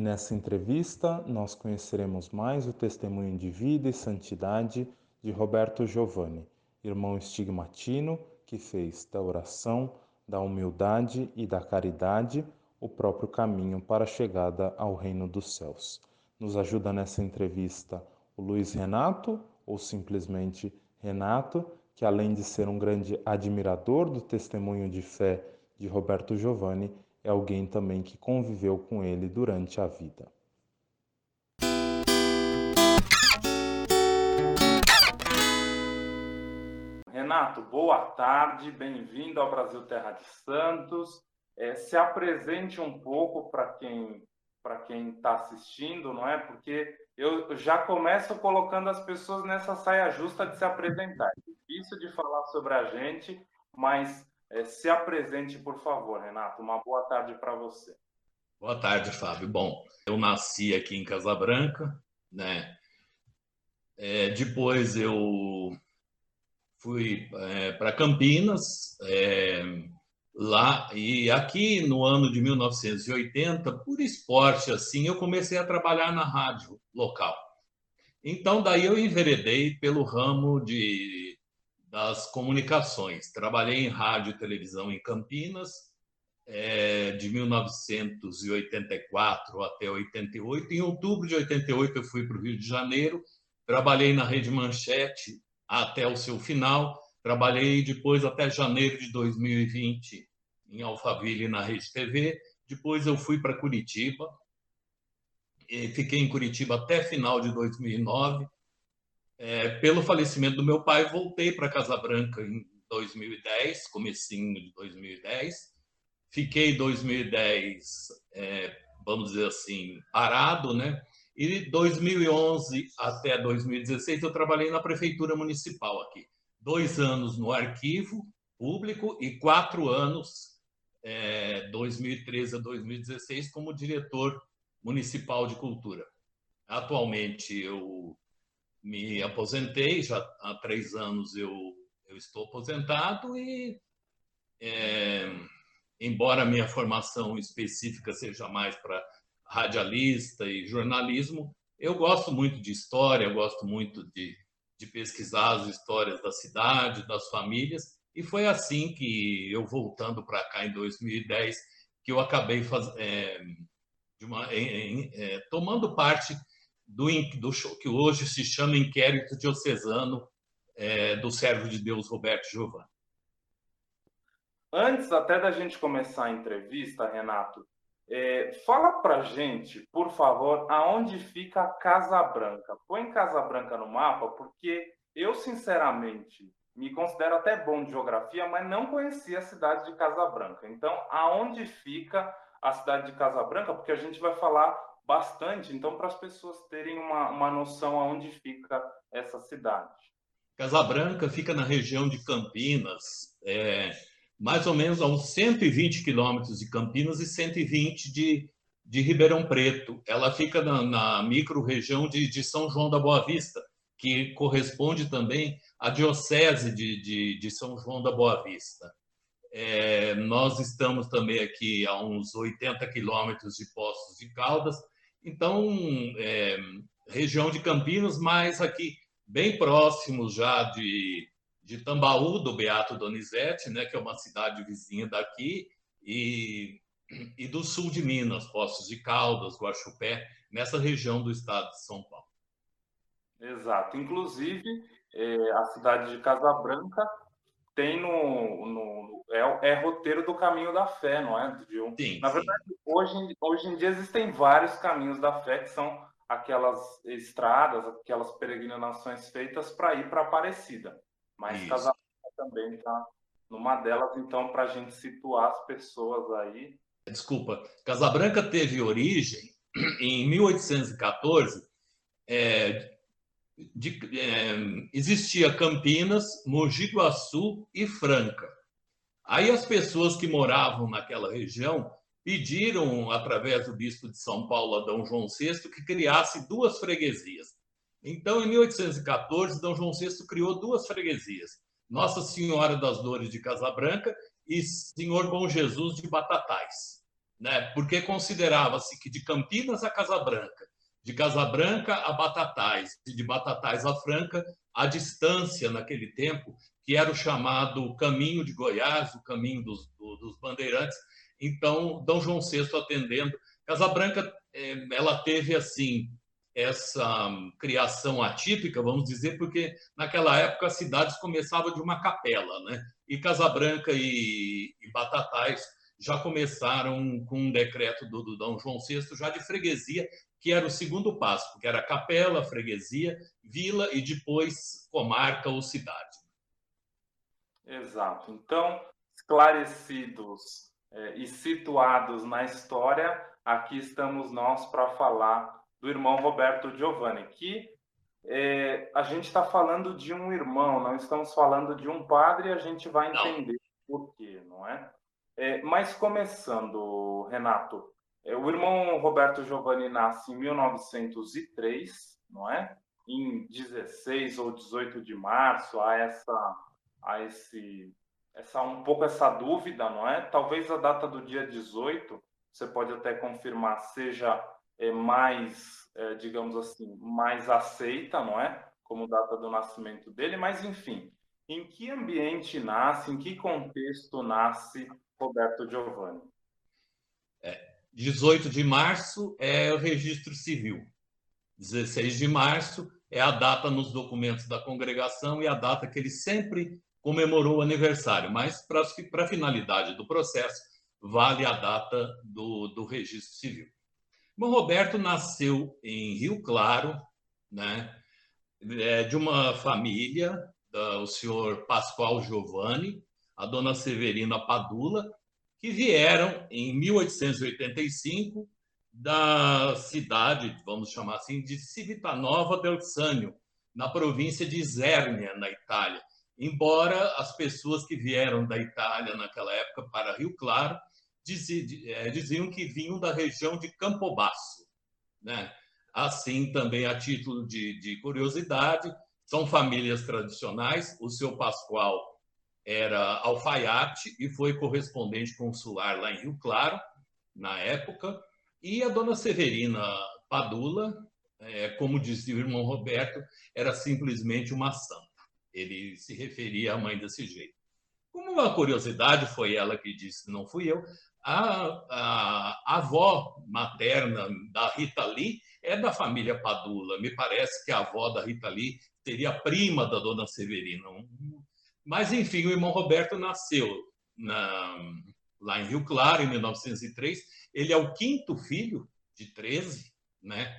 e nessa entrevista nós conheceremos mais o testemunho de vida e santidade de Roberto Giovanni, irmão estigmatino que fez da oração, da humildade e da caridade o próprio caminho para a chegada ao reino dos céus. Nos ajuda nessa entrevista o Luiz Renato, ou simplesmente Renato, que além de ser um grande admirador do testemunho de fé de Roberto Giovanni, é alguém também que conviveu com ele durante a vida. Renato, boa tarde, bem-vindo ao Brasil Terra de Santos. É, se apresente um pouco para quem para quem está assistindo, não é? Porque eu já começo colocando as pessoas nessa saia justa de se apresentar. É difícil de falar sobre a gente, mas é, se apresente, por favor, Renato. Uma boa tarde para você. Boa tarde, Fábio. Bom, eu nasci aqui em Casabranca, né? É, depois eu fui é, para Campinas, é, lá e aqui no ano de 1980, por esporte assim, eu comecei a trabalhar na rádio local. Então daí eu enveredei pelo ramo de das comunicações. Trabalhei em rádio e televisão em Campinas é, de 1984 até 88. Em outubro de 88 eu fui para o Rio de Janeiro. Trabalhei na Rede Manchete até o seu final. Trabalhei depois até janeiro de 2020 em Alphaville, na Rede TV. Depois eu fui para Curitiba, fiquei em Curitiba até final de 2009. É, pelo falecimento do meu pai, voltei para Casa Branca em 2010, comecinho de 2010. Fiquei 2010, é, vamos dizer assim, parado, né? E de 2011 até 2016 eu trabalhei na prefeitura municipal aqui. Dois anos no arquivo público e quatro anos é, 2013 a 2016 como diretor municipal de cultura. Atualmente eu me aposentei, já há três anos eu, eu estou aposentado e, é, embora minha formação específica seja mais para radialista e jornalismo, eu gosto muito de história, gosto muito de, de pesquisar as histórias da cidade, das famílias, e foi assim que eu voltando para cá em 2010 que eu acabei faz, é, uma, é, tomando parte do, do que hoje se chama Inquérito Diocesano é, do Servo de Deus Roberto Giovanni. Antes até da gente começar a entrevista, Renato, é, fala para gente, por favor, aonde fica Casa Branca. Põe Casa Branca no mapa, porque eu, sinceramente, me considero até bom de geografia, mas não conhecia a cidade de Casabranca. Então, aonde fica a cidade de Casabranca? Porque a gente vai falar bastante, então, para as pessoas terem uma, uma noção aonde fica essa cidade. Casabranca fica na região de Campinas, é, mais ou menos a uns 120 quilômetros de Campinas e 120 de, de Ribeirão Preto. Ela fica na, na micro-região de, de São João da Boa Vista, que corresponde também à Diocese de, de, de São João da Boa Vista. É, nós estamos também aqui a uns 80 quilômetros de Poços de Caldas, então, é, região de Campinas, mas aqui bem próximo já de, de Tambaú, do Beato Donizete, né, que é uma cidade vizinha daqui, e, e do sul de Minas, Poços de Caldas, Guaxupé, nessa região do estado de São Paulo. Exato. Inclusive, é, a cidade de Casabranca tem no, no é, é, roteiro do caminho da fé, não é? De sim, Na verdade, sim. Hoje, hoje em dia existem vários caminhos da fé que são aquelas estradas, aquelas peregrinações feitas para ir para Aparecida. Mas. Casabranca também está numa delas, então, para a gente situar as pessoas aí. Desculpa, Casabranca teve origem em 1814 é, de, é, existia Campinas, Mogi Guaçu e Franca. Aí as pessoas que moravam naquela região pediram, através do bispo de São Paulo, Adão João VI, que criasse duas freguesias. Então, em 1814, Dom João VI criou duas freguesias: Nossa Senhora das Dores de Casabranca e Senhor Bom Jesus de Batatais. né? porque considerava-se que de Campinas a Casabranca, de Casabranca a Batatais, e de Batatais a Franca, a distância naquele tempo, que era o chamado caminho de Goiás, o caminho dos, dos bandeirantes. Então, Dom João VI atendendo. Casabranca, eh, ela teve assim essa criação atípica, vamos dizer, porque naquela época as cidades começavam de uma capela, né? E Casabranca e, e Batatais já começaram com um decreto do, do Dom João VI, já de freguesia, que era o segundo passo, porque era capela, freguesia, vila e depois comarca ou cidade. Exato. Então, esclarecidos é, e situados na história, aqui estamos nós para falar do irmão Roberto Giovanni, que é, a gente está falando de um irmão, não estamos falando de um padre, e a gente vai entender não. por quê, não é? é? Mas começando, Renato, o irmão Roberto Giovanni nasce em 1903, não é? Em 16 ou 18 de março, há essa, há esse, essa um pouco essa dúvida, não é? Talvez a data do dia 18, você pode até confirmar, seja é, mais, é, digamos assim, mais aceita, não é? Como data do nascimento dele, mas enfim, em que ambiente nasce, em que contexto nasce Roberto Giovanni? É, 18 de março é o registro civil. 16 de março é a data nos documentos da congregação e a data que ele sempre comemorou o aniversário, mas para a finalidade do processo, vale a data do, do registro civil. O Roberto nasceu em Rio Claro, né, é de uma família, o senhor Pascoal Giovanni, a dona Severina Padula, que vieram em 1885 da cidade, vamos chamar assim, de Civitanova del Sannio, na província de Isernia, na Itália. Embora as pessoas que vieram da Itália naquela época para Rio Claro é, diziam que vinham da região de Campobasso. Né? Assim, também a título de, de curiosidade, são famílias tradicionais. O seu Pascoal era alfaiate e foi correspondente consular lá em Rio Claro, na época, e a dona Severina Padula, é, como dizia o irmão Roberto, era simplesmente uma santa. Ele se referia à mãe desse jeito. Como uma curiosidade, foi ela que disse, não fui eu, a, a, a avó materna da Rita Lee é da família Padula. Me parece que a avó da Rita Lee seria prima da dona Severina, mas, enfim, o irmão Roberto nasceu na, lá em Rio Claro, em 1903. Ele é o quinto filho de 13, né?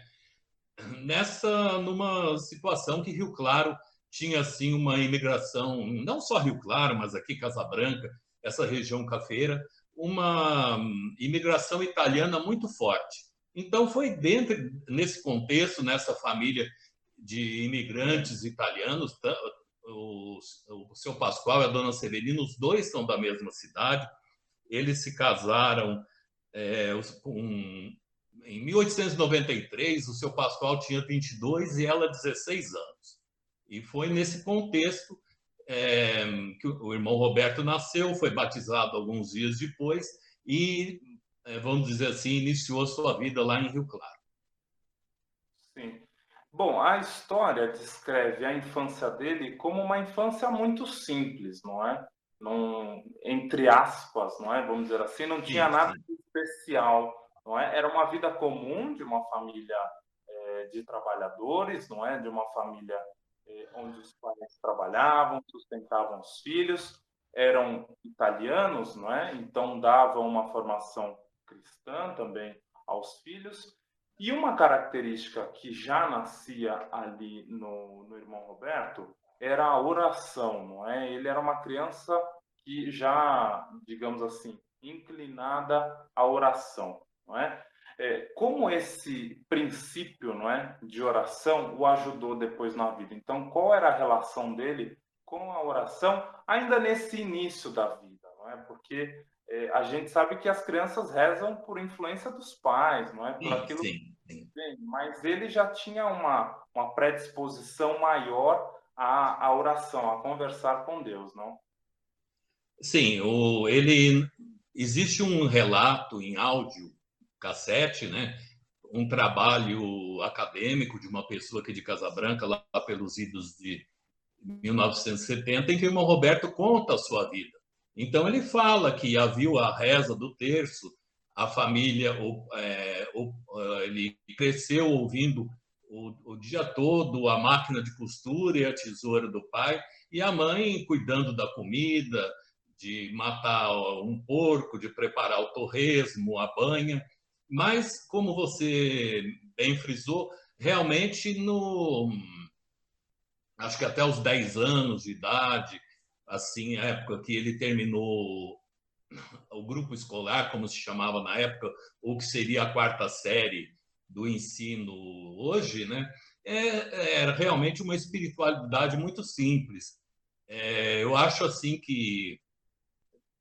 Nessa, numa situação que Rio Claro tinha, assim, uma imigração, não só Rio Claro, mas aqui Casa Branca, essa região cafeira, uma imigração italiana muito forte. Então, foi dentro, nesse contexto, nessa família de imigrantes italianos, o, o seu Pascoal e a dona Severina, os dois são da mesma cidade. Eles se casaram é, com, em 1893. O seu Pascoal tinha 22 e ela 16 anos. E foi nesse contexto é, que o irmão Roberto nasceu, foi batizado alguns dias depois e, é, vamos dizer assim, iniciou sua vida lá em Rio Claro. Sim. Bom, a história descreve a infância dele como uma infância muito simples, não é? Não, entre aspas, não é? Vamos dizer assim, não tinha nada de especial, não é? Era uma vida comum de uma família é, de trabalhadores, não é? De uma família é, onde os pais trabalhavam, sustentavam os filhos, eram italianos, não é? Então davam uma formação cristã também aos filhos e uma característica que já nascia ali no, no irmão Roberto era a oração, não é? Ele era uma criança que já, digamos assim, inclinada à oração, não é? é? como esse princípio, não é, de oração o ajudou depois na vida? Então, qual era a relação dele com a oração ainda nesse início da vida, não é? Porque é, a gente sabe que as crianças rezam por influência dos pais, não é? Por aquilo sim, sim. Mas ele já tinha uma, uma predisposição maior à, à oração, a conversar com Deus, não? Sim, o, ele existe um relato em áudio, cassete, né? um trabalho acadêmico de uma pessoa aqui de Casabranca, lá pelos idos de 1970, em que o irmão Roberto conta a sua vida. Então, ele fala que havia a reza do terço, a família, é, ele cresceu ouvindo o, o, dia todo a máquina de costura e a tesoura do pai, e a mãe cuidando da comida, de matar um porco, de preparar o torresmo, a banha. Mas, como você bem frisou, realmente no acho que até os 10 anos de idade, assim, a época que ele terminou o grupo escolar, como se chamava na época, ou que seria a quarta série do ensino hoje, né? É, era realmente uma espiritualidade muito simples. É, eu acho assim que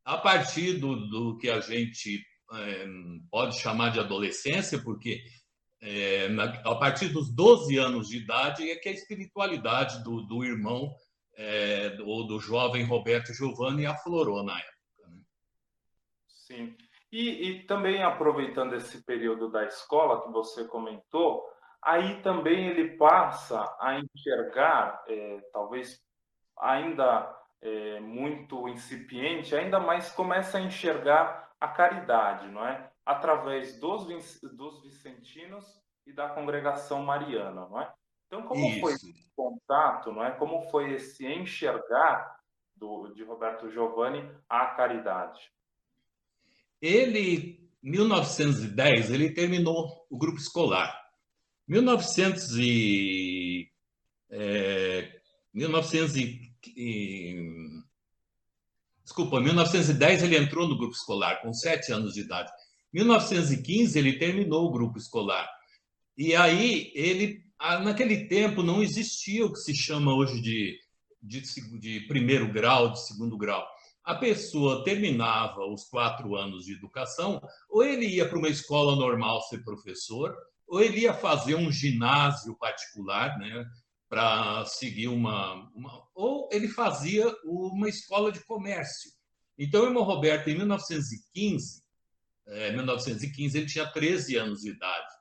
a partir do, do que a gente é, pode chamar de adolescência, porque é, na, a partir dos 12 anos de idade é que a espiritualidade do, do irmão é, ou do jovem Roberto Giovanni aflorou na época. Sim. E, e, também aproveitando esse período da escola que você comentou, aí também ele passa a enxergar, é, talvez ainda é, muito incipiente, ainda mais começa a enxergar a caridade, não é? Através dos, dos vicentinos e da congregação mariana, não é? Então, como Isso. foi esse contato, não é? Como foi esse enxergar do, de Roberto Giovanni a caridade? Ele, 1910, ele terminou o grupo escolar. 1900 e, é, 1900 e, e, desculpa, 1910 ele entrou no grupo escolar com sete anos de idade. 1915 ele terminou o grupo escolar. E aí ele, naquele tempo não existia o que se chama hoje de, de, de primeiro grau, de segundo grau a pessoa terminava os quatro anos de educação, ou ele ia para uma escola normal ser professor, ou ele ia fazer um ginásio particular, né, para seguir uma, uma, ou ele fazia uma escola de comércio. Então, o irmão Roberto, em 1915, é, 1915, ele tinha 13 anos de idade.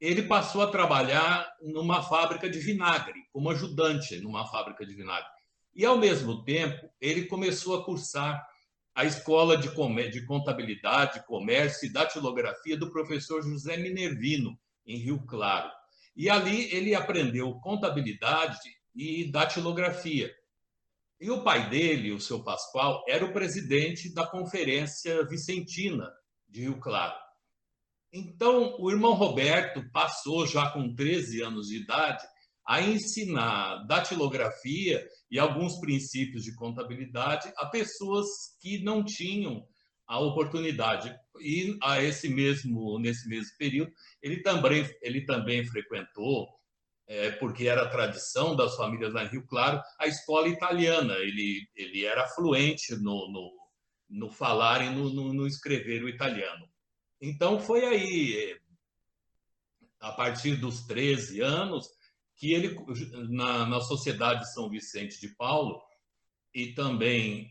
Ele passou a trabalhar numa fábrica de vinagre, como ajudante numa fábrica de vinagre. E, ao mesmo tempo, ele começou a cursar a Escola de, de Contabilidade, Comércio e Datilografia do professor José Minervino, em Rio Claro. E ali ele aprendeu contabilidade e datilografia. E o pai dele, o seu Pascoal, era o presidente da Conferência Vicentina de Rio Claro. Então, o irmão Roberto passou, já com 13 anos de idade, a ensinar datilografia e alguns princípios de contabilidade a pessoas que não tinham a oportunidade. E a esse mesmo nesse mesmo período, ele também ele também frequentou é, porque era tradição das famílias em Rio Claro, a escola italiana. Ele, ele era fluente no, no, no falar e no, no, no escrever o italiano. Então, foi aí, a partir dos 13 anos, que ele, na, na Sociedade São Vicente de Paulo, e também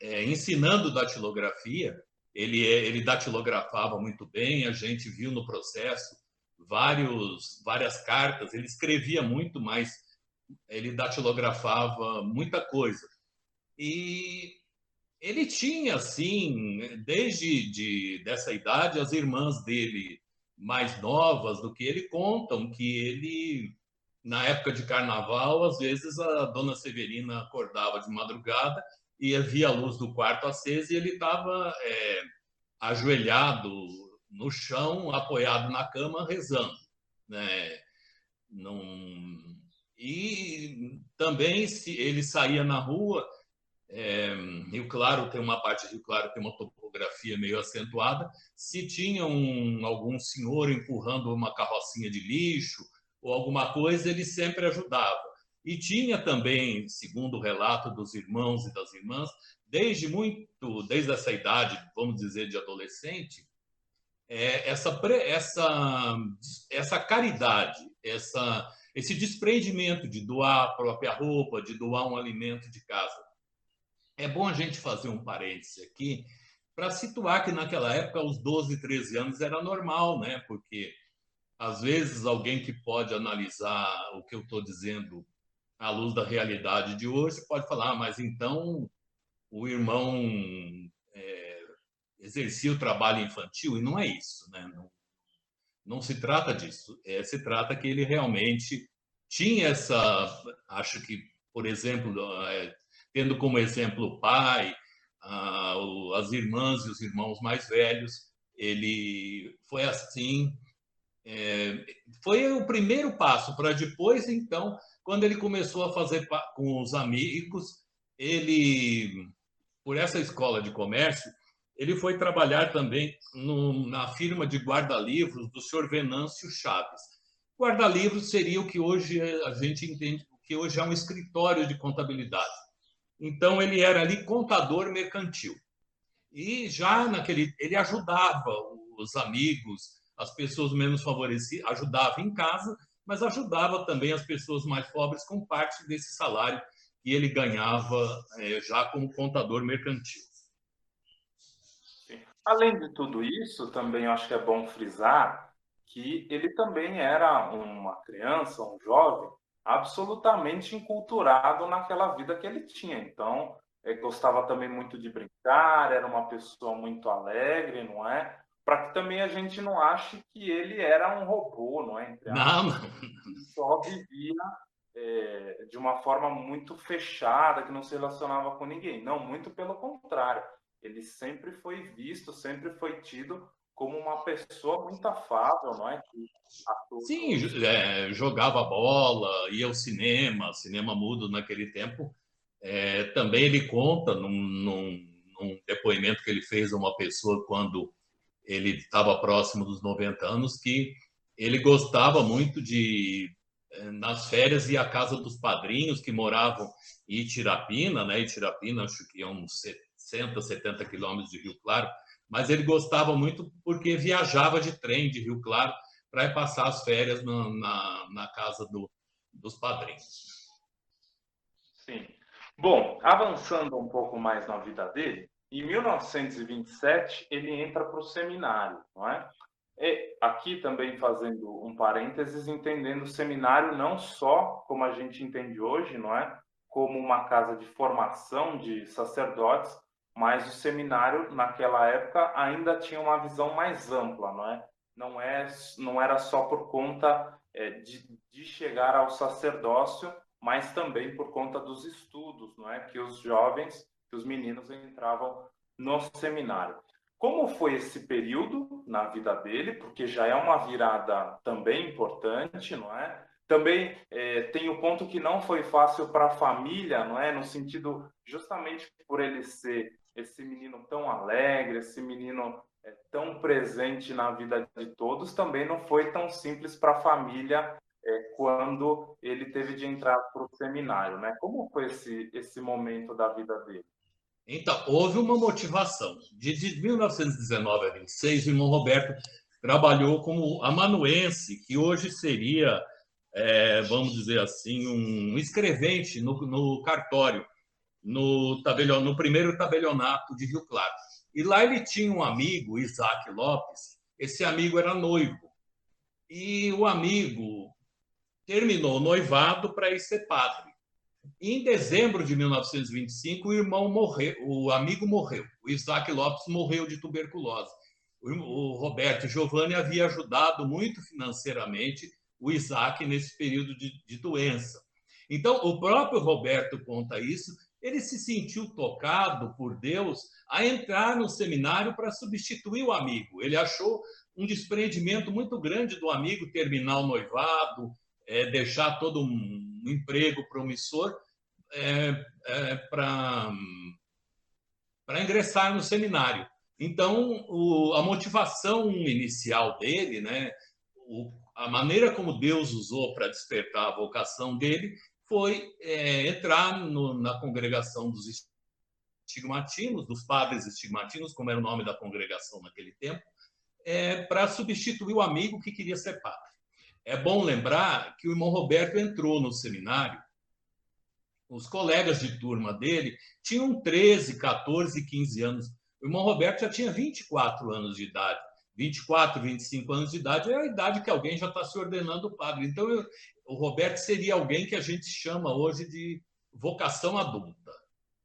é, ensinando datilografia, ele, é, ele datilografava muito bem, a gente viu no processo vários, várias cartas, ele escrevia muito, mas ele datilografava muita coisa. E ele tinha, assim, desde de, dessa idade, as irmãs dele mais novas do que ele contam que ele na época de carnaval, às vezes a dona Severina acordava de madrugada e via a luz do quarto acesa e ele estava é, ajoelhado no chão, apoiado na cama, rezando. Né? Não... E também se ele saía na rua, é, Rio Claro tem uma parte de Rio Claro tem uma topografia meio acentuada. Se tinha um, algum senhor empurrando uma carrocinha de lixo ou alguma coisa, ele sempre ajudava. E tinha também, segundo o relato dos irmãos e das irmãs, desde muito, desde essa idade, vamos dizer, de adolescente, é, essa, essa, essa caridade, essa, esse desprendimento de doar a própria roupa, de doar um alimento de casa. É bom a gente fazer um parêntese aqui para situar que naquela época, aos 12, 13 anos, era normal, né? Porque às vezes alguém que pode analisar o que eu estou dizendo à luz da realidade de hoje pode falar, ah, mas então o irmão é, exercia o trabalho infantil e não é isso, né? Não, não se trata disso. É, se trata que ele realmente tinha essa, acho que, por exemplo, é, tendo como exemplo o pai, as irmãs e os irmãos mais velhos. Ele foi assim, é, foi o primeiro passo para depois, então, quando ele começou a fazer com os amigos, ele, por essa escola de comércio, ele foi trabalhar também no, na firma de guarda-livros do senhor Venâncio Chaves. Guarda-livros seria o que hoje a gente entende, que hoje é um escritório de contabilidade. Então ele era ali contador mercantil. E já naquele ele ajudava os amigos, as pessoas menos favorecidas, ajudava em casa, mas ajudava também as pessoas mais pobres com parte desse salário que ele ganhava é, já como contador mercantil. Além de tudo isso, também acho que é bom frisar que ele também era uma criança, um jovem, absolutamente enculturado naquela vida que ele tinha. Então, ele gostava também muito de brincar, era uma pessoa muito alegre, não é? Para que também a gente não ache que ele era um robô, não é? Entre não. Só vivia é, de uma forma muito fechada, que não se relacionava com ninguém. Não, muito pelo contrário. Ele sempre foi visto, sempre foi tido como uma pessoa muito afável, não é? Sim, é, jogava bola, ia ao cinema, cinema mudo naquele tempo. É, também ele conta num, num, num, depoimento que ele fez a uma pessoa quando ele estava próximo dos 90 anos que ele gostava muito de é, nas férias ir à casa dos padrinhos que moravam em Itirapina, né? Itirapina acho que é uns 60, 70 quilômetros de Rio Claro mas ele gostava muito porque viajava de trem de Rio Claro para passar as férias na, na, na casa do, dos padrinhos. Sim. Bom, avançando um pouco mais na vida dele, em 1927 ele entra para o seminário, não é? E aqui também fazendo um parênteses, entendendo o seminário não só como a gente entende hoje, não é? Como uma casa de formação de sacerdotes, mas o seminário naquela época ainda tinha uma visão mais ampla, não é? Não, é, não era só por conta é, de, de chegar ao sacerdócio, mas também por conta dos estudos, não é? Que os jovens, que os meninos entravam no seminário. Como foi esse período na vida dele? Porque já é uma virada também importante, não é? Também é, tem o ponto que não foi fácil para a família, não é? No sentido justamente por ele ser esse menino tão alegre, esse menino é, tão presente na vida de todos, também não foi tão simples para a família é, quando ele teve de entrar para o seminário, né? Como foi esse, esse momento da vida dele? Então, houve uma motivação. De, de 1919 a 26, o irmão Roberto trabalhou como amanuense, que hoje seria, é, vamos dizer assim, um escrevente no, no cartório no, no primeiro tabelionato de Rio Claro. E lá ele tinha um amigo, Isaac Lopes, esse amigo era noivo. E o amigo terminou noivado para ir ser padre. Em dezembro de 1925, o irmão morreu, o amigo morreu. O Isaac Lopes morreu de tuberculose. O Roberto Giovanni havia ajudado muito financeiramente o Isaac nesse período de, de doença. Então, o próprio Roberto conta isso ele se sentiu tocado por Deus a entrar no seminário para substituir o amigo. Ele achou um desprendimento muito grande do amigo terminar o noivado, é, deixar todo um emprego promissor é, é, para ingressar no seminário. Então, o, a motivação inicial dele, né, o, a maneira como Deus usou para despertar a vocação dele, foi é, entrar no, na congregação dos estigmatinos, dos padres estigmatinos, como era o nome da congregação naquele tempo, é, para substituir o amigo que queria ser padre. É bom lembrar que o irmão Roberto entrou no seminário, os colegas de turma dele tinham 13, 14, 15 anos. O irmão Roberto já tinha 24 anos de idade. 24, 25 anos de idade é a idade que alguém já está se ordenando padre. Então, eu, o Roberto seria alguém que a gente chama hoje de vocação adulta.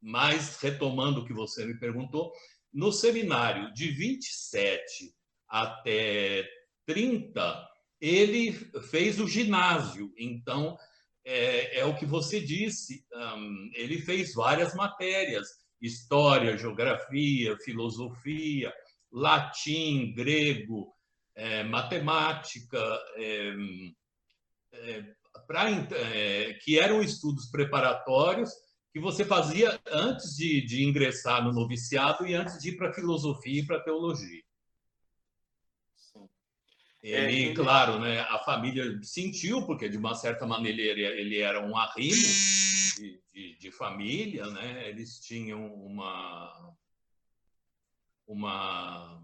Mas, retomando o que você me perguntou, no seminário de 27 até 30, ele fez o ginásio. Então, é, é o que você disse, um, ele fez várias matérias: história, geografia, filosofia, latim, grego, é, matemática, é, é, pra, é, que eram estudos preparatórios que você fazia antes de, de ingressar no noviciado e antes de ir para filosofia e para teologia. Ele, é, claro, né, a família sentiu, porque de uma certa maneira ele, ele era um arrimo de, de, de, família, né? eles tinham uma, uma,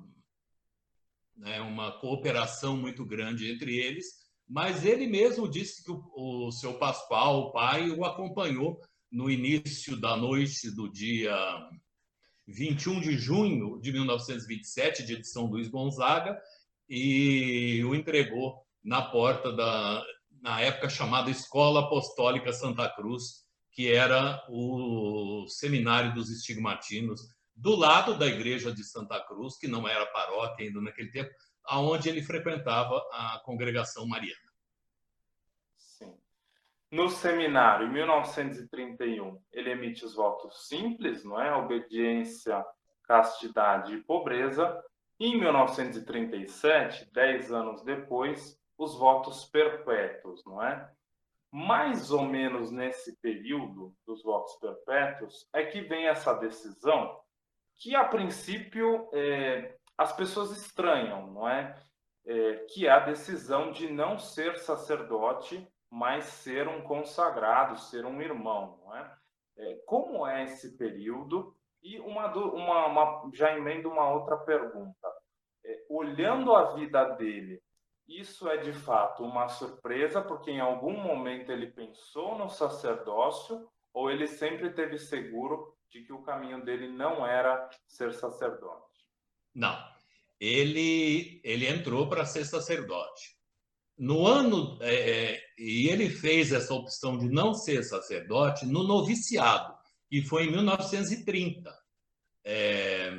né, uma cooperação muito grande entre eles, mas ele mesmo disse que o, o seu Pascoal, o pai, o acompanhou no início da noite do dia 21 de junho de 1927, de edição Luiz Gonzaga, e o entregou na porta da, na época chamada Escola Apostólica Santa Cruz, que era o seminário dos estigmatinos, do lado da igreja de Santa Cruz, que não era paróquia ainda naquele tempo, aonde ele frequentava a congregação mariana. Sim. No seminário, em 1931, ele emite os votos simples, não é? Obediência, castidade e pobreza, em 1937, dez anos depois, os votos perpétuos, não é? Mais ou menos nesse período dos votos perpétuos é que vem essa decisão que, a princípio, é, as pessoas estranham, não é? é? Que é a decisão de não ser sacerdote, mas ser um consagrado, ser um irmão, não é? é como é esse período? E uma, uma, uma já emendo uma outra pergunta. É, olhando a vida dele, isso é de fato uma surpresa, porque em algum momento ele pensou no sacerdócio, ou ele sempre teve seguro de que o caminho dele não era ser sacerdote? Não. Ele, ele entrou para ser sacerdote. No ano. É, é, e ele fez essa opção de não ser sacerdote no noviciado, que foi em 1930. É,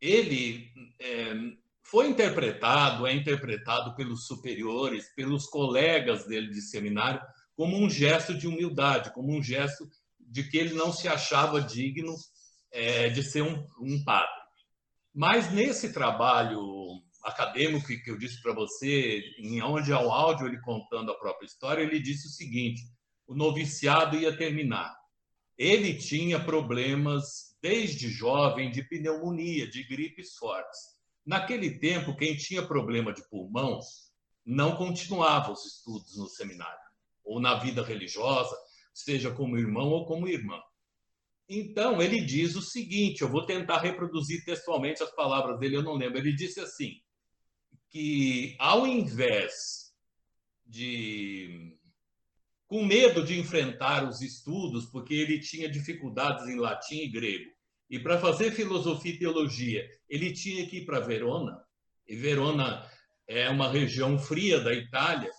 ele é, foi interpretado, é interpretado pelos superiores, pelos colegas dele de seminário, como um gesto de humildade, como um gesto de que ele não se achava digno é, de ser um, um padre. Mas nesse trabalho acadêmico que eu disse para você, em onde há áudio ele contando a própria história, ele disse o seguinte: o noviciado ia terminar. Ele tinha problemas desde jovem de pneumonia, de gripes fortes. Naquele tempo, quem tinha problema de pulmão não continuava os estudos no seminário ou na vida religiosa, seja como irmão ou como irmã. Então, ele diz o seguinte: eu vou tentar reproduzir textualmente as palavras dele, eu não lembro. Ele disse assim: que ao invés de com medo de enfrentar os estudos, porque ele tinha dificuldades em latim e grego. E para fazer filosofia e teologia, ele tinha que ir para Verona, e Verona é uma região fria da Itália.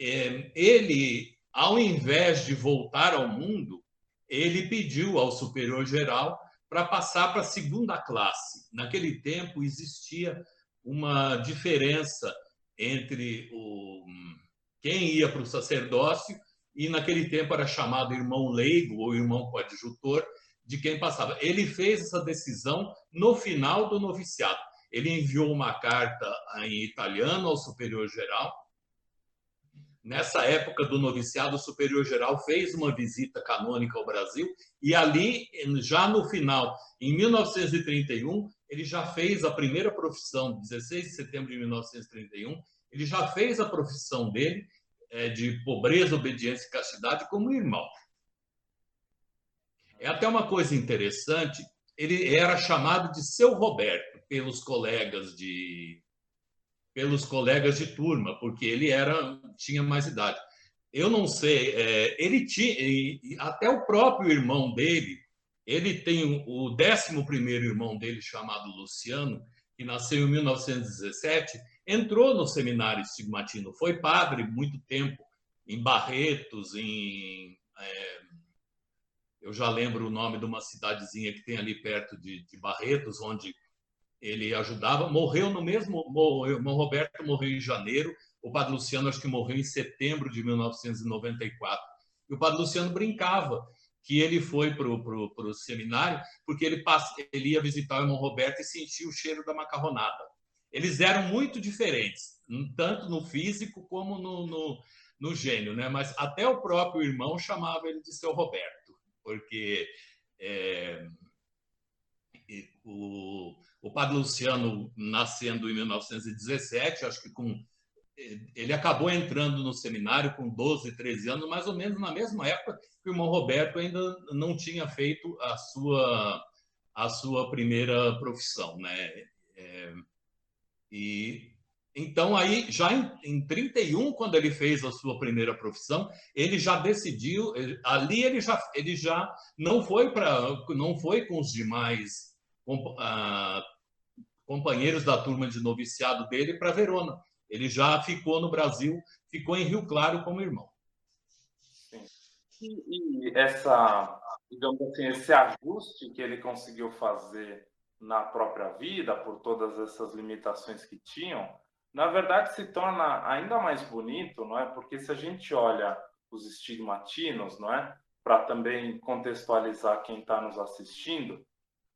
É, ele, ao invés de voltar ao mundo, ele pediu ao superior geral para passar para a segunda classe. Naquele tempo existia uma diferença entre o, quem ia para o sacerdócio e naquele tempo era chamado irmão leigo ou irmão coadjutor, de quem passava. Ele fez essa decisão no final do noviciado. Ele enviou uma carta em italiano ao superior geral. Nessa época do noviciado, o superior geral fez uma visita canônica ao Brasil e ali, já no final, em 1931, ele já fez a primeira profissão, 16 de setembro de 1931, ele já fez a profissão dele de pobreza, obediência e castidade como irmão. É até uma coisa interessante, ele era chamado de seu Roberto pelos colegas de pelos colegas de turma, porque ele era tinha mais idade. Eu não sei, é, ele tinha até o próprio irmão dele, ele tem o 11 primeiro irmão dele, chamado Luciano, que nasceu em 1917, entrou no seminário estigmatino, foi padre muito tempo em Barretos, em é, eu já lembro o nome de uma cidadezinha que tem ali perto de, de Barretos, onde ele ajudava. Morreu no mesmo. Morreu, irmão Roberto morreu em janeiro, o Padre Luciano acho que morreu em setembro de 1994. E o Padre Luciano brincava que ele foi para o seminário porque ele, passa, ele ia visitar o irmão Roberto e sentia o cheiro da macarronada. Eles eram muito diferentes, tanto no físico como no, no, no gênio, né? mas até o próprio irmão chamava ele de seu Roberto, porque é, o, o Padre Luciano, nascendo em 1917, acho que com ele acabou entrando no seminário com 12, 13 anos, mais ou menos na mesma época que o irmão Roberto ainda não tinha feito a sua, a sua primeira profissão. Né? É, e então aí já em, em 31, quando ele fez a sua primeira profissão, ele já decidiu, ele, ali ele já, ele já não foi para não foi com os demais com, ah, companheiros da turma de noviciado dele para Verona ele já ficou no Brasil, ficou em Rio Claro como irmão. Sim. E, e essa, digamos assim, esse ajuste que ele conseguiu fazer na própria vida, por todas essas limitações que tinham, na verdade se torna ainda mais bonito, não é? Porque se a gente olha os estigmatinos, não é? Para também contextualizar quem está nos assistindo,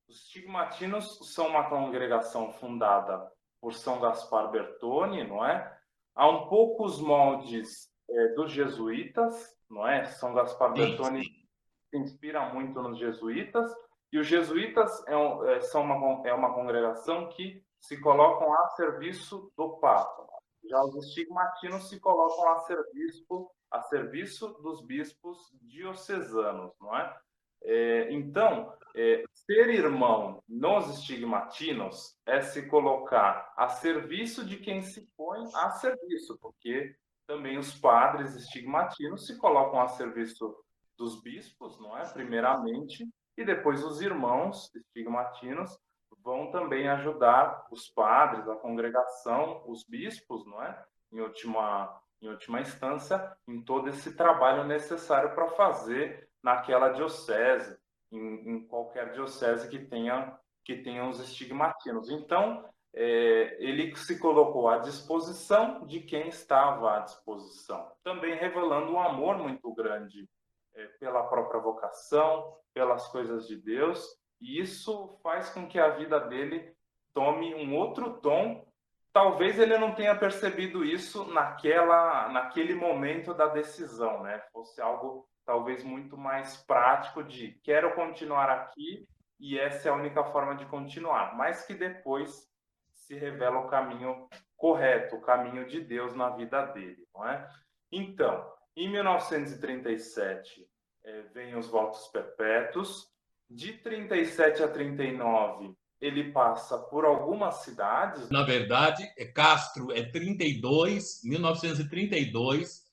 os estigmatinos são uma congregação fundada por São Gaspar Bertone, não é? Há um pouco os moldes é, dos jesuítas, não é? São Gaspar Bertone se inspira muito nos jesuítas, e os jesuítas é, um, é, são uma, é uma congregação que se colocam a serviço do Papa. Já os estigmatinos se colocam a serviço, a serviço dos bispos diocesanos, não é? É, então, é, ser irmão nos estigmatinos é se colocar a serviço de quem se põe a serviço, porque também os padres estigmatinos se colocam a serviço dos bispos, não é? Primeiramente, e depois os irmãos estigmatinos vão também ajudar os padres, a congregação, os bispos, não é? Em última, em última instância, em todo esse trabalho necessário para fazer naquela diocese, em, em, qualquer diocese que tenha que tenha os estigmatinos. Então, é, ele se colocou à disposição de quem estava à disposição, também revelando um amor muito grande é, pela própria vocação, pelas coisas de Deus, e isso faz com que a vida dele tome um outro tom. Talvez ele não tenha percebido isso naquela, naquele momento da decisão, né? Fosse algo talvez muito mais prático de quero continuar aqui e essa é a única forma de continuar, mas que depois se revela o caminho correto, o caminho de Deus na vida dele, não é? Então, em 1937 é, vem os votos perpétuos, de 37 a 39 ele passa por algumas cidades. Na verdade, é Castro é 32, 1932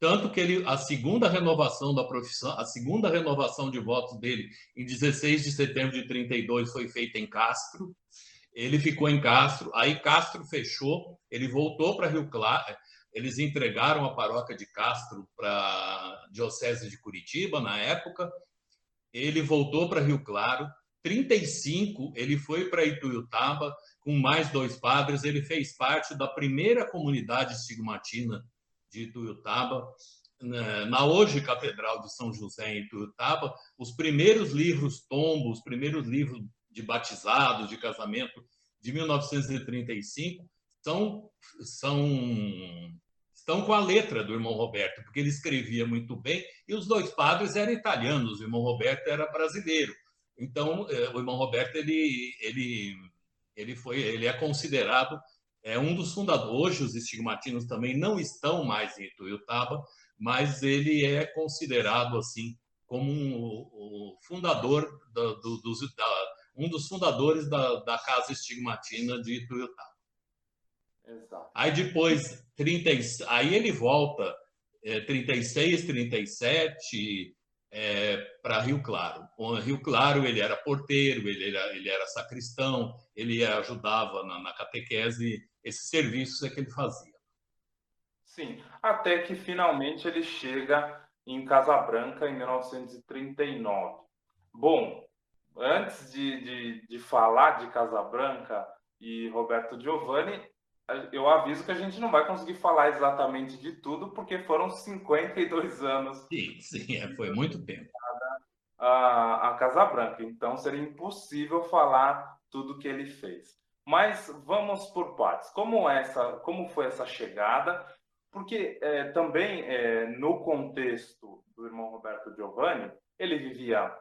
tanto que ele, a segunda renovação da profissão, a segunda renovação de votos dele, em 16 de setembro de 32, foi feita em Castro. Ele ficou em Castro, aí Castro fechou, ele voltou para Rio Claro, eles entregaram a paróquia de Castro para a Diocese de Curitiba, na época. Ele voltou para Rio Claro. 35, ele foi para Ituiutaba com mais dois padres. Ele fez parte da primeira comunidade estigmatina de Ituiutaba, na hoje Catedral de São José em Ituiutaba, os primeiros livros tombos, os primeiros livros de batizados, de casamento de 1935 são, são estão com a letra do irmão Roberto, porque ele escrevia muito bem e os dois padres eram italianos, o irmão Roberto era brasileiro. Então, eh, o irmão Roberto ele ele ele foi ele é considerado é um dos fundadores. Hoje, os estigmatinos também não estão mais em Ituiutaba, mas ele é considerado assim como um, fundador da, do, dos, da, um dos fundadores da, da casa estigmatina de Ituiutaba. Exato. Aí depois 30, aí ele volta é, 36, 37 é, para Rio Claro. O Rio Claro ele era porteiro, ele era, ele era sacristão, ele ajudava na, na catequese, esses serviços é que ele fazia. Sim, até que finalmente ele chega em Casabranca em 1939. Bom, antes de, de, de falar de Casabranca e Roberto Giovanni, eu aviso que a gente não vai conseguir falar exatamente de tudo, porque foram 52 anos. Sim, sim, é, foi muito tempo. A, a Casa Branca, então seria impossível falar tudo que ele fez. Mas vamos por partes. Como essa, como foi essa chegada? Porque é, também é, no contexto do irmão Roberto Giovanni, ele vivia,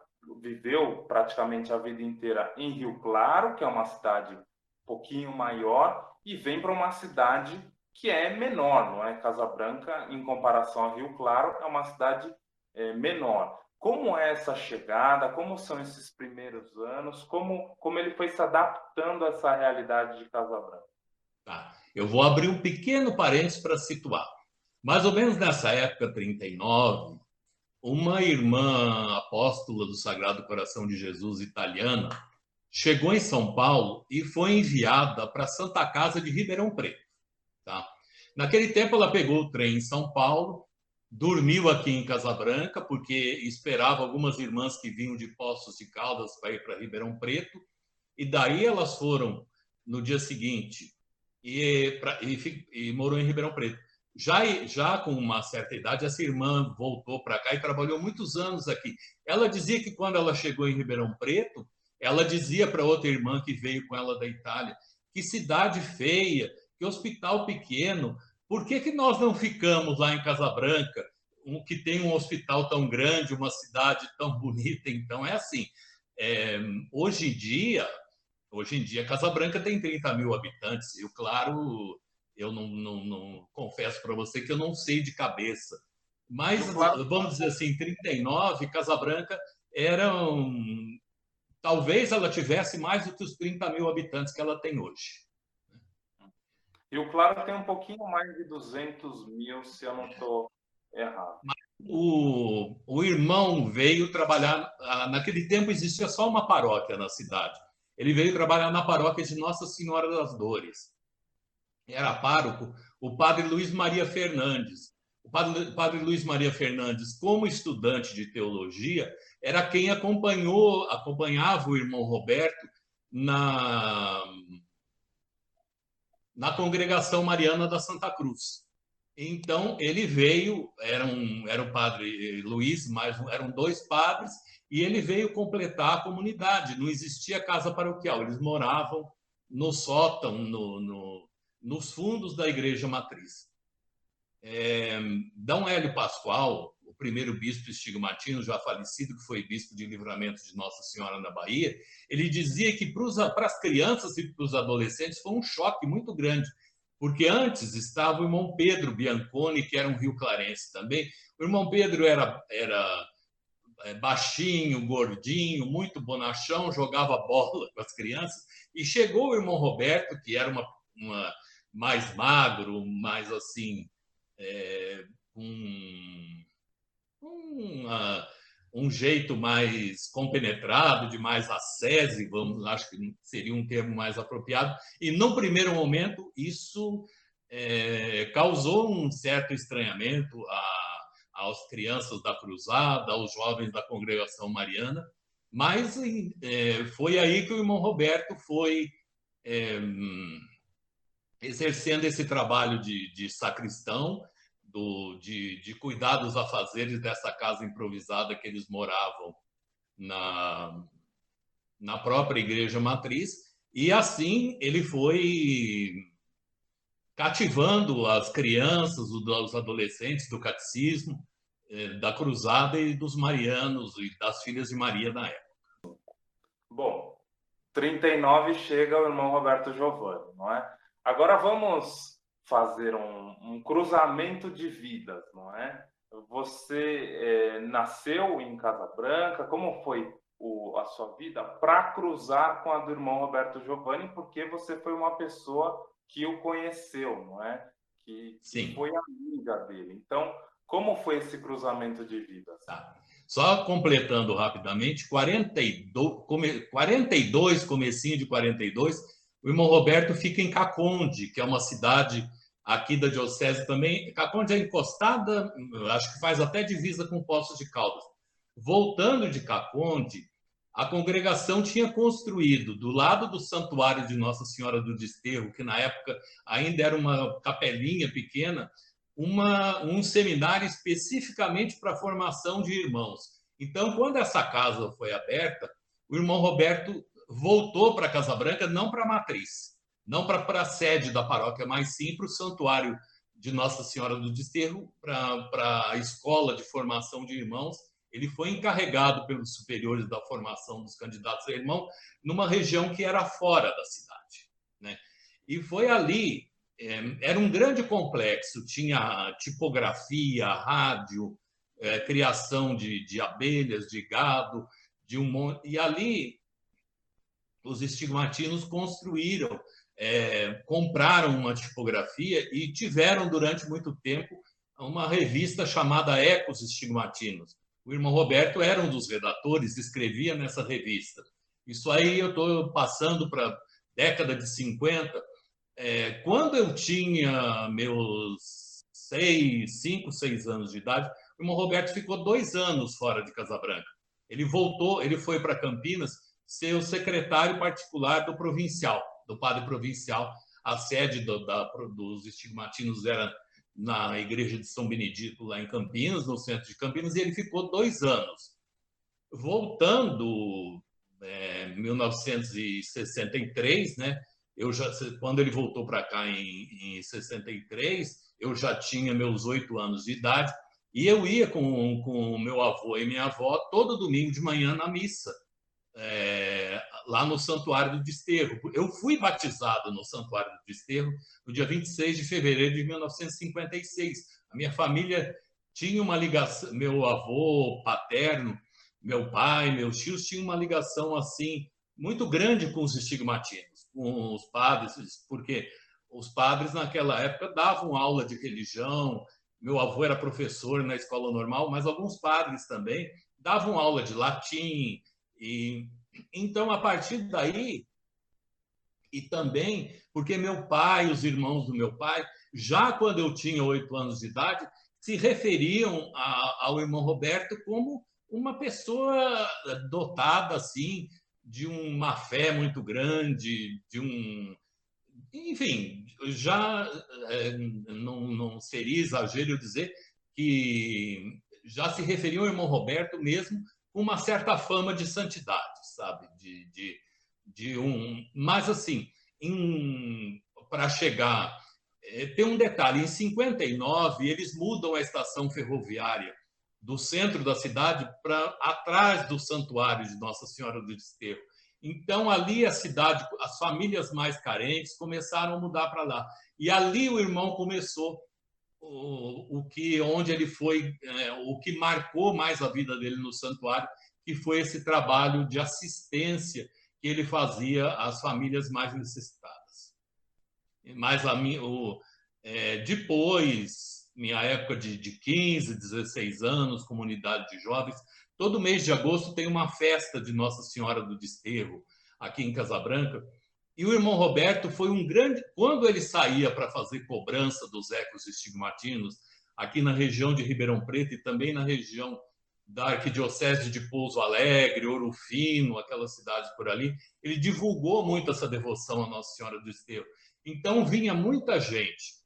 viveu praticamente a vida inteira em Rio Claro, que é uma cidade um pouquinho maior, e vem para uma cidade que é menor, não é? Casabranca, em comparação a Rio Claro, é uma cidade é, menor. Como é essa chegada? Como são esses primeiros anos? Como, como ele foi se adaptando a essa realidade de Casabranca? Tá. Eu vou abrir um pequeno parênteses para situar. Mais ou menos nessa época, 39, uma irmã apóstola do Sagrado Coração de Jesus italiana chegou em São Paulo e foi enviada para Santa Casa de Ribeirão Preto. Tá? Naquele tempo, ela pegou o trem em São Paulo, dormiu aqui em Casabranca, porque esperava algumas irmãs que vinham de Poços de Caldas para ir para Ribeirão Preto, e daí elas foram no dia seguinte e, pra, e, e morou em Ribeirão Preto. Já, já com uma certa idade, essa irmã voltou para cá e trabalhou muitos anos aqui. Ela dizia que quando ela chegou em Ribeirão Preto, ela dizia para outra irmã que veio com ela da Itália: que cidade feia, que hospital pequeno, por que, que nós não ficamos lá em Casabranca, um, que tem um hospital tão grande, uma cidade tão bonita? Então, é assim. É, hoje em dia, hoje em dia, Casabranca tem 30 mil habitantes. Eu, claro, eu não, não, não confesso para você que eu não sei de cabeça. Mas, vamos dizer assim, em 39, Casabranca era um, talvez ela tivesse mais do que os 30 mil habitantes que ela tem hoje. E o Claro tem um pouquinho mais de 200 mil, se eu não estou errado. O, o irmão veio trabalhar. Naquele tempo existia só uma paróquia na cidade. Ele veio trabalhar na paróquia de Nossa Senhora das Dores. Era pároco o padre Luiz Maria Fernandes. O padre, padre Luiz Maria Fernandes, como estudante de teologia, era quem acompanhou, acompanhava o irmão Roberto na, na congregação mariana da Santa Cruz. Então, ele veio, era, um, era o padre Luiz, mas eram dois padres, e ele veio completar a comunidade. Não existia casa paroquial, eles moravam no sótão, no, no, nos fundos da igreja matriz. É, D. Hélio Pascoal, primeiro bispo estigmatino, já falecido, que foi bispo de livramento de Nossa Senhora na Bahia, ele dizia que para as crianças e para os adolescentes foi um choque muito grande, porque antes estava o irmão Pedro Bianconi, que era um rio clarense também. O irmão Pedro era, era é, baixinho, gordinho, muito bonachão, jogava bola com as crianças, e chegou o irmão Roberto, que era uma, uma mais magro, mais assim, é, um um jeito mais compenetrado, de mais ascese, vamos, acho que seria um termo mais apropriado. E, no primeiro momento, isso é, causou um certo estranhamento a, às crianças da cruzada, aos jovens da congregação mariana, mas é, foi aí que o irmão Roberto foi é, exercendo esse trabalho de, de sacristão do, de, de cuidar dos afazeres dessa casa improvisada que eles moravam na, na própria igreja matriz, e assim ele foi cativando as crianças, os adolescentes do catecismo, eh, da cruzada e dos marianos e das filhas de Maria na época. Bom, 39 chega o irmão Roberto Giovanni, não é? Agora vamos fazer um, um cruzamento de vidas, não é? Você é, nasceu em Casa Branca, como foi o, a sua vida para cruzar com a do irmão Roberto Giovanni, porque você foi uma pessoa que o conheceu, não é? Que, Sim. foi amiga dele. Então, como foi esse cruzamento de vidas? Tá. Só completando rapidamente, 42, come, 42, comecinho de 42, o irmão Roberto fica em Caconde, que é uma cidade aqui da diocese também. Caconde é encostada, acho que faz até divisa com Poços de Caldas. Voltando de Caconde, a congregação tinha construído do lado do santuário de Nossa Senhora do Desterro, que na época ainda era uma capelinha pequena, uma, um seminário especificamente para formação de irmãos. Então, quando essa casa foi aberta, o irmão Roberto voltou para Casa Branca, não para a matriz, não para a sede da paróquia, mas sim para o santuário de Nossa Senhora do Desterro, para a escola de formação de irmãos. Ele foi encarregado pelos superiores da formação dos candidatos a irmão numa região que era fora da cidade. Né? E foi ali, é, era um grande complexo, tinha tipografia, rádio, é, criação de, de abelhas, de gado, de um monte. E ali os estigmatinos construíram é, compraram uma tipografia e tiveram durante muito tempo uma revista chamada Ecos Estigmatinos. O irmão Roberto era um dos redatores, escrevia nessa revista. Isso aí eu estou passando para década de 50. É, quando eu tinha meus seis, cinco, seis anos de idade, o irmão Roberto ficou dois anos fora de Casabranca. Ele voltou, ele foi para Campinas ser o secretário particular do provincial do padre provincial. A sede do, da, dos estigmatinos era na igreja de São Benedito, lá em Campinas, no centro de Campinas, e ele ficou dois anos. Voltando, é, 1963, né? Eu já, quando ele voltou para cá em, em 63, eu já tinha meus oito anos de idade e eu ia com o meu avô e minha avó todo domingo de manhã na missa. É, lá no Santuário do Desterro. Eu fui batizado no Santuário do Desterro no dia 26 de fevereiro de 1956. A minha família tinha uma ligação, meu avô paterno, meu pai, meus tios tinham uma ligação assim muito grande com os estigmatinos, com os padres, porque os padres naquela época davam aula de religião. Meu avô era professor na escola normal, mas alguns padres também davam aula de latim e então, a partir daí, e também porque meu pai, os irmãos do meu pai, já quando eu tinha oito anos de idade, se referiam a, ao irmão Roberto como uma pessoa dotada assim de uma fé muito grande, de um, enfim, já é, não, não seria exagero dizer que já se referiam ao irmão Roberto mesmo com uma certa fama de santidade sabe? De, de, de um. Mas, assim, para chegar. É, tem um detalhe: em 59, eles mudam a estação ferroviária do centro da cidade para atrás do santuário de Nossa Senhora do Desterro. Então, ali a cidade, as famílias mais carentes começaram a mudar para lá. E ali o irmão começou o, o que onde ele foi, é, o que marcou mais a vida dele no santuário, que foi esse trabalho de assistência que ele fazia às famílias mais necessitadas. Mas a minha, o, é, depois, minha época de, de 15, 16 anos, comunidade de jovens, todo mês de agosto tem uma festa de Nossa Senhora do Desterro, aqui em Casabranca, e o irmão Roberto foi um grande. Quando ele saía para fazer cobrança dos ecos estigmatinos, aqui na região de Ribeirão Preto e também na região da Arquidiocese de Pouso Alegre, Ouro Fino, aquelas cidades por ali, ele divulgou muito essa devoção à Nossa Senhora do Desterro. Então vinha muita gente.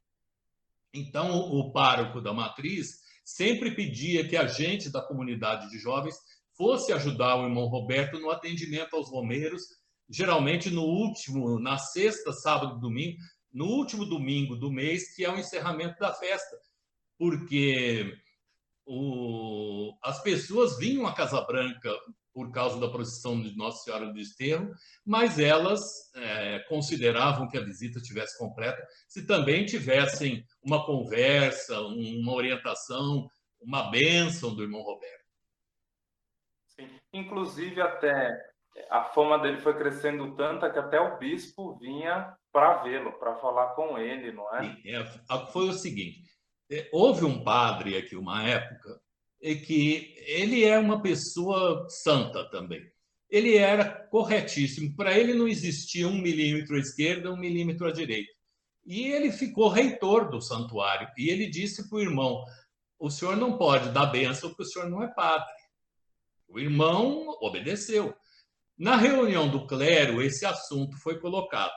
Então o pároco da matriz sempre pedia que a gente da comunidade de jovens fosse ajudar o irmão Roberto no atendimento aos romeiros, geralmente no último, na sexta, sábado e domingo, no último domingo do mês, que é o encerramento da festa, porque o, as pessoas vinham à Casa Branca por causa da procissão de Nossa Senhora do Desterro, mas elas é, consideravam que a visita estivesse completa se também tivessem uma conversa, uma orientação, uma bênção do irmão Roberto. Sim. Inclusive, até a fama dele foi crescendo tanta que até o bispo vinha para vê-lo, para falar com ele, não é? Sim, é, foi o seguinte: houve um padre aqui, uma época, é que ele é uma pessoa santa também. Ele era corretíssimo. Para ele não existia um milímetro à esquerda, um milímetro à direita. E ele ficou reitor do santuário. E ele disse para o irmão: o senhor não pode dar bênção porque o senhor não é padre. O irmão obedeceu. Na reunião do clero, esse assunto foi colocado.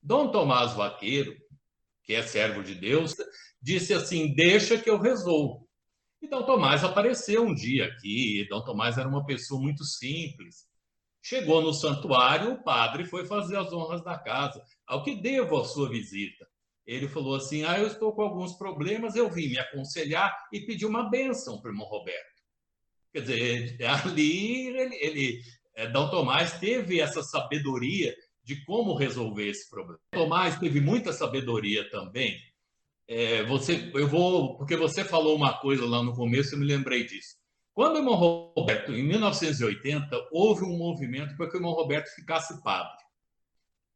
Dom Tomás Vaqueiro, que é servo de Deus, disse assim: Deixa que eu resolvo. E Dom Tomás apareceu um dia aqui. Dom Tomás era uma pessoa muito simples. Chegou no santuário, o padre foi fazer as honras da casa. Ao que devo a sua visita? Ele falou assim: Ah, eu estou com alguns problemas, eu vim me aconselhar e pedir uma bênção para o irmão Roberto. Quer dizer, ali ele, ele é, Dom Tomás teve essa sabedoria de como resolver esse problema. Tomás teve muita sabedoria também. É, você, eu vou, porque você falou uma coisa lá no começo, eu me lembrei disso. Quando o irmão Roberto, em 1980, houve um movimento para que o irmão Roberto ficasse padre.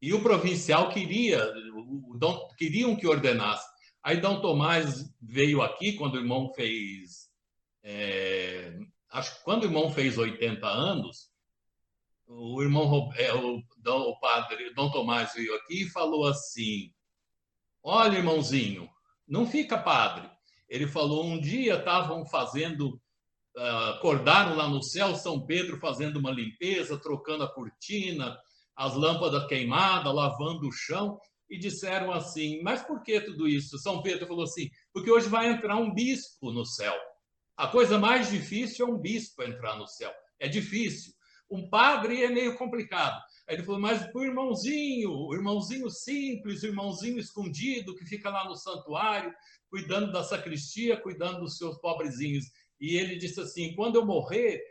E o provincial queria, o Dom, queriam que ordenasse. Aí Dom Tomás veio aqui quando o irmão fez, é, acho que quando o irmão fez 80 anos, o irmão é, o, o padre Dom Tomás veio aqui e falou assim: Olha, irmãozinho, não fica padre. Ele falou: um dia estavam fazendo, uh, acordaram lá no céu, São Pedro fazendo uma limpeza, trocando a cortina, as lâmpadas queimadas, lavando o chão, e disseram assim: Mas por que tudo isso? São Pedro falou assim: Porque hoje vai entrar um bispo no céu. A coisa mais difícil é um bispo entrar no céu. É difícil. Um padre é meio complicado. Aí ele falou, mas o irmãozinho, o irmãozinho simples, o irmãozinho escondido que fica lá no santuário, cuidando da sacristia, cuidando dos seus pobrezinhos. E ele disse assim: quando eu morrer,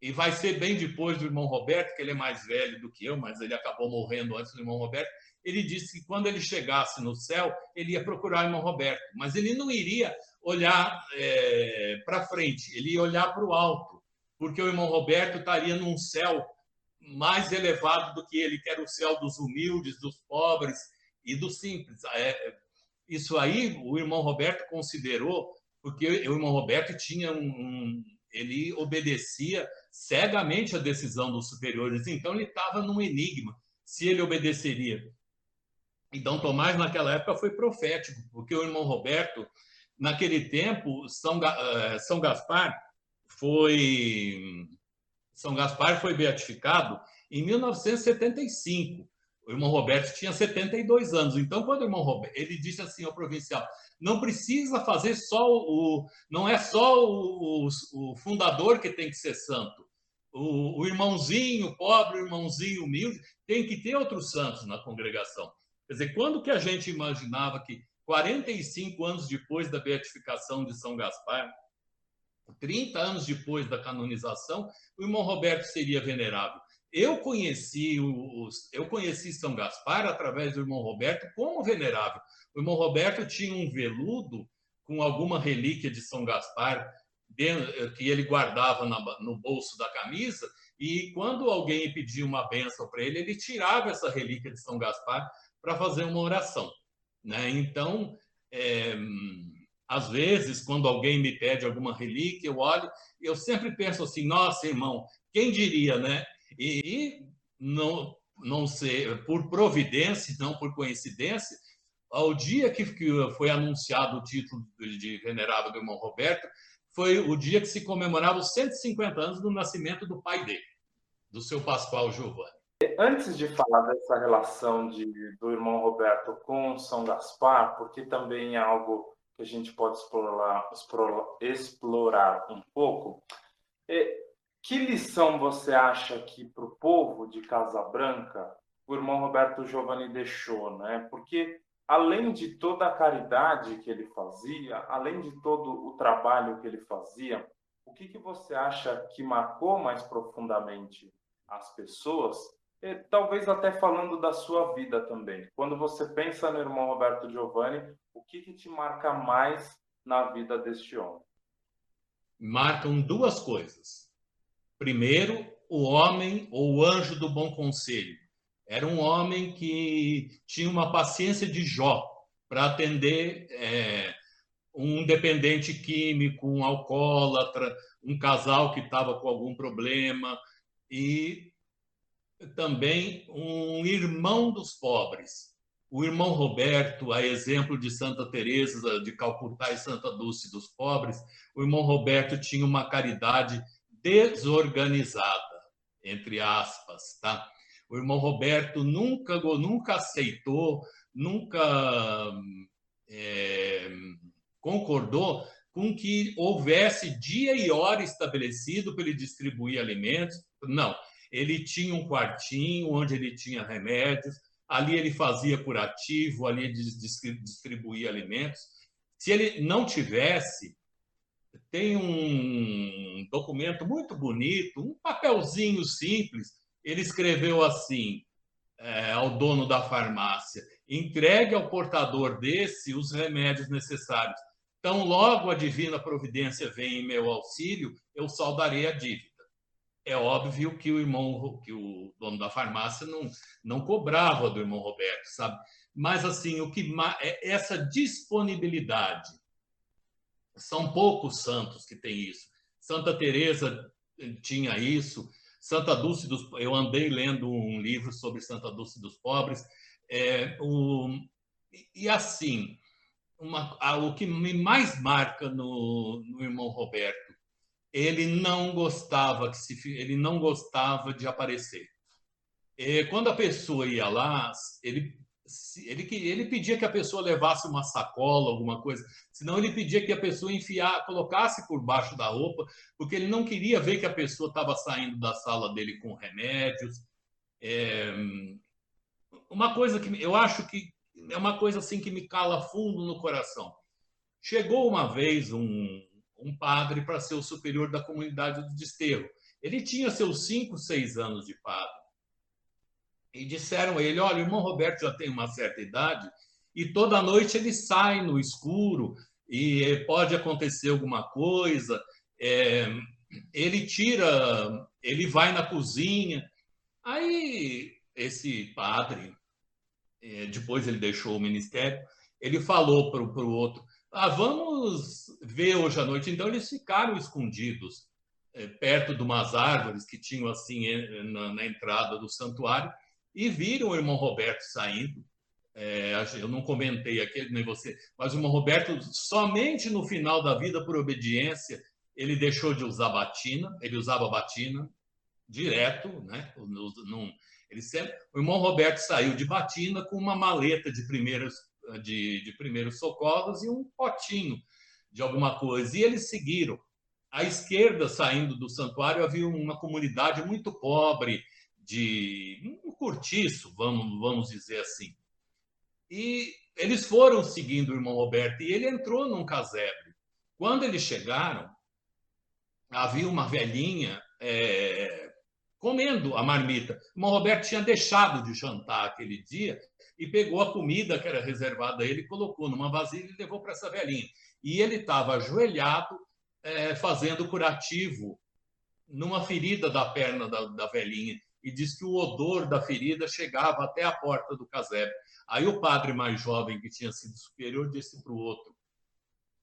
e vai ser bem depois do irmão Roberto, que ele é mais velho do que eu, mas ele acabou morrendo antes do irmão Roberto. Ele disse que quando ele chegasse no céu, ele ia procurar o irmão Roberto, mas ele não iria olhar é, para frente, ele ia olhar para o alto porque o irmão Roberto estaria num céu mais elevado do que ele, que era o céu dos humildes, dos pobres e dos simples. É, isso aí o irmão Roberto considerou, porque o irmão Roberto tinha um, um ele obedecia cegamente a decisão dos superiores, então ele estava num enigma se ele obedeceria. Então Tomás naquela época foi profético, porque o irmão Roberto naquele tempo São, eh, São Gaspar foi São Gaspar foi beatificado em 1975. O irmão Roberto tinha 72 anos. Então, quando o irmão Roberto, ele disse assim ao provincial: não precisa fazer só o. Não é só o, o, o fundador que tem que ser santo. O, o, irmãozinho pobre, o irmãozinho humilde, tem que ter outros santos na congregação. Quer dizer, quando que a gente imaginava que 45 anos depois da beatificação de São Gaspar, 30 anos depois da canonização, o irmão Roberto seria venerável. Eu conheci os, eu conheci São Gaspar através do irmão Roberto como venerável. O irmão Roberto tinha um veludo com alguma relíquia de São Gaspar que ele guardava no bolso da camisa e quando alguém pedia uma benção para ele, ele tirava essa relíquia de São Gaspar para fazer uma oração. Né? Então, é, às vezes, quando alguém me pede alguma relíquia, eu olho, eu sempre penso assim: nossa, irmão, quem diria, né? E, não, não sei, por providência, não por coincidência, ao dia que, que foi anunciado o título de venerável do irmão Roberto, foi o dia que se comemorava os 150 anos do nascimento do pai dele, do seu Pascoal Giovanni. Antes de falar dessa relação de, do irmão Roberto com São Gaspar, porque também é algo que a gente pode explorar, explorar um pouco. É, que lição você acha que para o povo de Casa Branca o irmão Roberto Giovanni deixou, né? Porque além de toda a caridade que ele fazia, além de todo o trabalho que ele fazia, o que, que você acha que marcou mais profundamente as pessoas? E, talvez até falando da sua vida também. Quando você pensa no irmão Roberto Giovanni, o que, que te marca mais na vida deste homem? Marcam duas coisas. Primeiro, o homem ou o anjo do bom conselho. Era um homem que tinha uma paciência de Jó para atender é, um dependente químico, um alcoólatra, um casal que estava com algum problema e também um irmão dos pobres. O irmão Roberto, a exemplo de Santa Teresa de Calcutá e Santa Dulce dos pobres, o irmão Roberto tinha uma caridade desorganizada, entre aspas, tá? O irmão Roberto nunca nunca aceitou, nunca é, concordou com que houvesse dia e hora estabelecido para ele distribuir alimentos. Não, ele tinha um quartinho onde ele tinha remédios, ali ele fazia curativo, ali ele distribuía alimentos. Se ele não tivesse, tem um documento muito bonito, um papelzinho simples. Ele escreveu assim é, ao dono da farmácia: entregue ao portador desse os remédios necessários. Então, logo a divina providência vem em meu auxílio, eu saldarei a dívida. É óbvio que o irmão, que o dono da farmácia não, não cobrava do irmão Roberto, sabe? Mas assim, o que é essa disponibilidade. São poucos santos que têm isso. Santa Teresa tinha isso. Santa Dulce dos eu andei lendo um livro sobre Santa Dulce dos pobres. É, o, e assim, uma, o que me mais marca no, no irmão Roberto, ele não gostava que se, ele não gostava de aparecer. E quando a pessoa ia lá, ele ele, ele pedia que a pessoa levasse uma sacola, alguma coisa, senão ele pedia que a pessoa enfiar, colocasse por baixo da roupa, porque ele não queria ver que a pessoa estava saindo da sala dele com remédios. É, uma coisa que eu acho que é uma coisa assim que me cala fundo no coração. Chegou uma vez um, um padre para ser o superior da comunidade do desterro. Ele tinha seus cinco, seis anos de padre. E disseram a ele: olha, o irmão Roberto já tem uma certa idade e toda noite ele sai no escuro e pode acontecer alguma coisa. É, ele tira, ele vai na cozinha. Aí esse padre é, depois ele deixou o ministério, ele falou para o outro: ah, vamos ver hoje à noite. Então eles ficaram escondidos é, perto de umas árvores que tinham assim na, na, entrada do santuário e viram o irmão Roberto saindo. É, eu não comentei aqui, nem você, mas o irmão Roberto, somente no final da vida, por obediência, ele deixou de usar batina, ele usava batina direto, né? Não, ele sempre, o irmão Roberto saiu de batina com uma maleta de primeiros, de, de primeiros socorros e um potinho de alguma coisa. E eles seguiram. À esquerda, saindo do santuário, havia uma comunidade muito pobre, de um cortiço, vamos, vamos dizer assim. E eles foram seguindo o irmão Roberto e ele entrou num casebre. Quando eles chegaram, havia uma velhinha é, comendo a marmita. O irmão Roberto tinha deixado de jantar aquele dia e pegou a comida que era reservada a ele, colocou numa vasilha e levou para essa velhinha. E ele estava ajoelhado, é, fazendo curativo numa ferida da perna da, da velhinha. E diz que o odor da ferida chegava até a porta do casebre. Aí o padre mais jovem, que tinha sido superior, disse para o outro: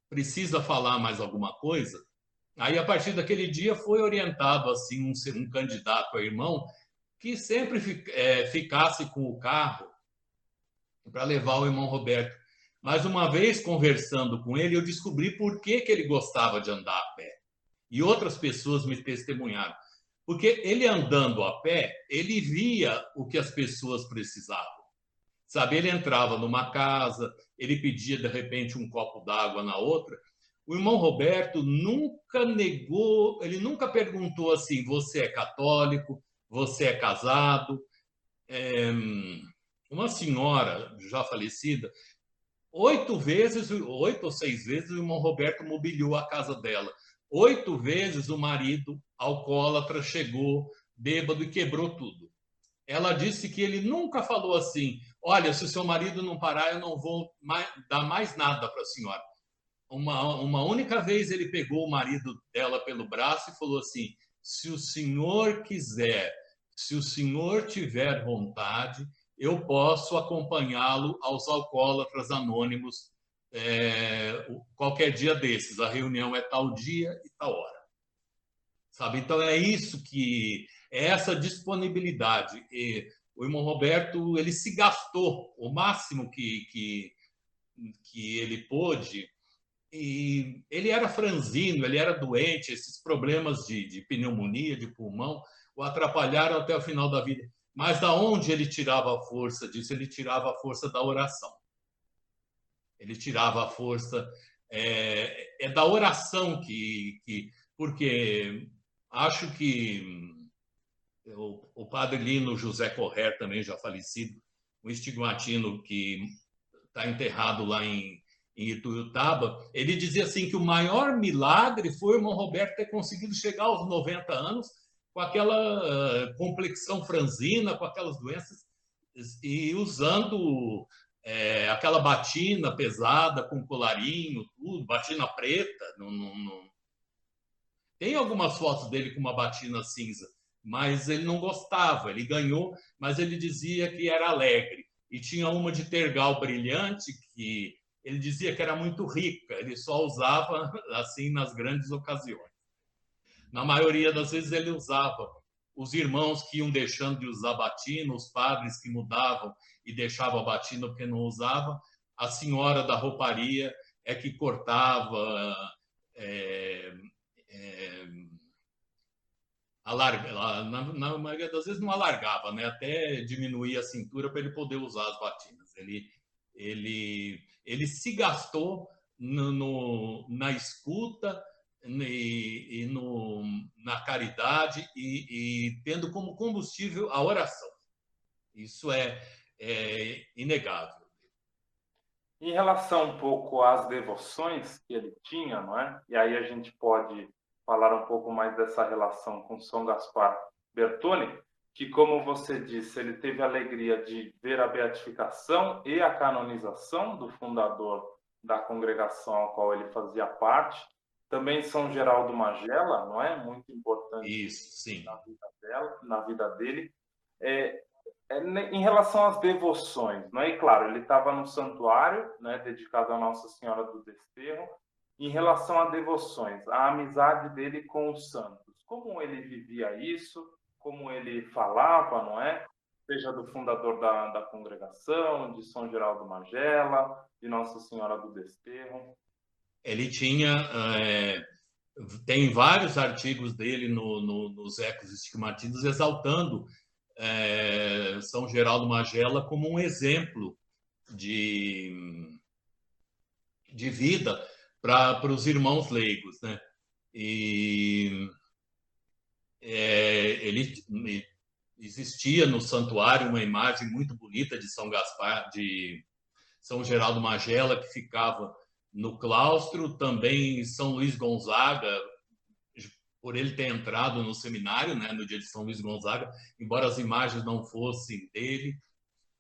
precisa falar mais alguma coisa? Aí, a partir daquele dia, foi orientado assim um, um candidato a irmão que sempre é, ficasse com o carro para levar o irmão Roberto. Mas uma vez conversando com ele, eu descobri por que, que ele gostava de andar a pé. E outras pessoas me testemunharam. Porque ele andando a pé, ele via o que as pessoas precisavam. Sabe, ele entrava numa casa, ele pedia de repente um copo d'água na outra, o irmão Roberto nunca negou, ele nunca perguntou assim: você é católico, você é casado. É, uma senhora já falecida, oito vezes, oito ou seis vezes, o irmão Roberto mobiliou a casa dela. Oito vezes o marido alcoólatra chegou bêbado e quebrou tudo. Ela disse que ele nunca falou assim: olha, se o seu marido não parar, eu não vou mais, dar mais nada para a senhora uma, uma única vez ele pegou o marido dela pelo braço e falou assim: se o senhor quiser, se o senhor tiver vontade, eu posso acompanhá-lo aos alcoólatras anônimos é, qualquer dia desses, a reunião é tal dia e tal hora. Sabe? Então é isso que é essa disponibilidade. E o irmão Roberto ele se gastou o máximo que, que, que ele pôde e ele era franzino, ele era doente, esses problemas de, de pneumonia, de pulmão, o atrapalharam até o final da vida. Mas da onde ele tirava a força disso? Ele tirava a força da oração. Ele tirava a força é, é da oração que, que, porque acho que o, o padre Lino José Correr também já falecido, um estigmatino que está enterrado lá em, em Ituiutaba, ele dizia assim que o maior milagre foi o irmão Roberto ter conseguido chegar aos 90 anos com aquela uh, complexão franzina, com aquelas doenças, e usando é, aquela batina pesada com colarinho, tudo, batina preta. Tem algumas fotos dele com uma batina cinza, mas ele não gostava. Ele ganhou, mas ele dizia que era alegre. E tinha uma de tergal brilhante que ele dizia que era muito rica. Ele só usava assim nas grandes ocasiões. Na maioria das vezes ele usava os irmãos que iam deixando de usar batina, os padres que mudavam e deixavam a batina porque não usava, a senhora da rouparia é que cortava, é, é, alarga, na, na maioria das vezes não alargava, né? até diminuir a cintura para ele poder usar as batinas. Ele, ele, ele se gastou no, no na escuta, e, e no, na caridade e, e, tendo como combustível a oração. Isso é, é inegável. Em relação um pouco às devoções que ele tinha, não é? E aí a gente pode falar um pouco mais dessa relação com São Gaspar Bertone, que, como você disse, ele teve a alegria de ver a beatificação e a canonização do fundador da congregação ao qual ele fazia parte, também São Geraldo Magela, não é? Muito importante Isso, sim. na vida dela, na vida dele. É, é, em relação às devoções, não é? E claro, ele estava no santuário, né, dedicado a Nossa Senhora do Desterro. Em relação a devoções, a amizade dele com os santos, como ele vivia isso, como ele falava, não é? Seja do fundador da, da congregação, de São Geraldo Magela, de Nossa Senhora do Desterro ele tinha é, tem vários artigos dele no, no, nos Ecos Estigmatidos exaltando é, São Geraldo Magela como um exemplo de, de vida para os irmãos leigos, né? E é, ele, existia no santuário uma imagem muito bonita de São Gaspar, de São Geraldo Magela que ficava no claustro, também São Luís Gonzaga, por ele ter entrado no seminário, né, no dia de São Luís Gonzaga, embora as imagens não fossem dele,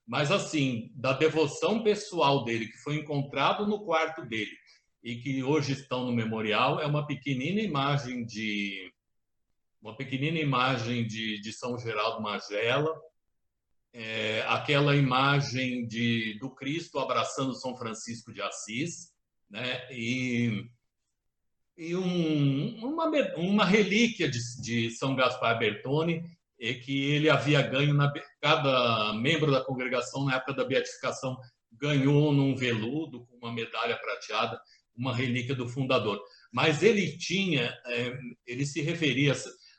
mas assim, da devoção pessoal dele, que foi encontrado no quarto dele e que hoje estão no memorial, é uma pequenina imagem de uma pequenina imagem de, de São Geraldo Magela, é, aquela imagem de, do Cristo abraçando São Francisco de Assis, né? e, e um, uma, uma relíquia de, de São Gaspar Bertone, é que ele havia ganho, na, cada membro da congregação, na época da beatificação, ganhou num veludo, com uma medalha prateada, uma relíquia do fundador. Mas ele tinha, é, ele se referia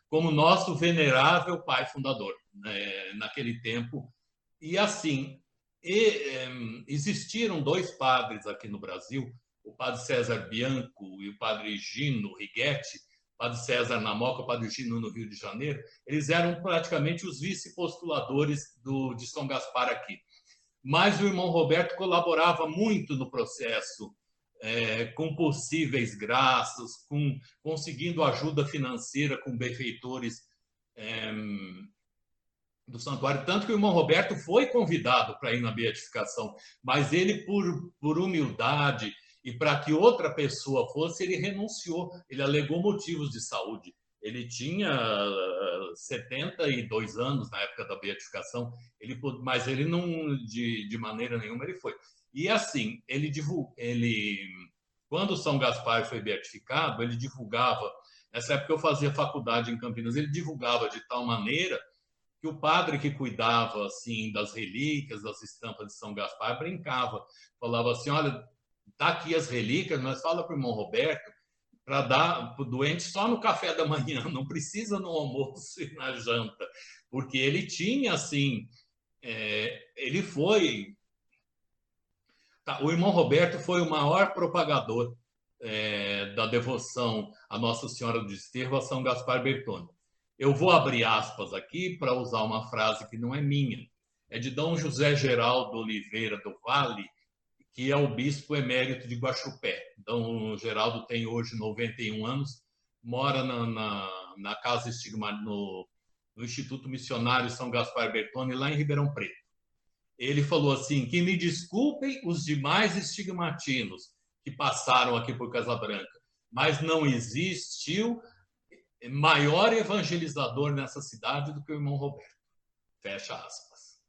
como nosso venerável pai fundador, né, naquele tempo. E assim, e, é, existiram dois padres aqui no Brasil o padre César Bianco e o padre Gino Righetti, padre César na Moca, padre Gino no Rio de Janeiro, eles eram praticamente os vice-postuladores do, de São Gaspar aqui. Mas o irmão Roberto colaborava muito no processo, é, com possíveis graças, com conseguindo ajuda financeira com benfeitores é, do santuário, tanto que o irmão Roberto foi convidado para ir na beatificação, mas ele, por, por humildade, e para que outra pessoa fosse, ele renunciou, ele alegou motivos de saúde. Ele tinha 72 ah, anos na época da beatificação, ele, mas ele não, de, de maneira nenhuma, ele foi. E assim, ele, ele quando São Gaspar foi beatificado, ele divulgava, nessa época eu fazia faculdade em Campinas, ele divulgava de tal maneira que o padre que cuidava assim das relíquias, das estampas de São Gaspar, brincava, falava assim, olha, tá aqui as relíquias, mas fala para o irmão Roberto para dar para o doente só no café da manhã, não precisa no almoço e na janta, porque ele tinha assim, é, ele foi, tá, o irmão Roberto foi o maior propagador é, da devoção a Nossa Senhora do Desterro, a São Gaspar Bertone. Eu vou abrir aspas aqui para usar uma frase que não é minha, é de Dom José Geraldo Oliveira do Vale, que é o bispo emérito de Guaxupé. Dom Geraldo tem hoje 91 anos, mora na, na, na Casa Estigma, no, no Instituto Missionário São Gaspar Bertone, lá em Ribeirão Preto. Ele falou assim: que me desculpem os demais estigmatinos que passaram aqui por Casa Branca, mas não existiu maior evangelizador nessa cidade do que o irmão Roberto. Fecha aspas.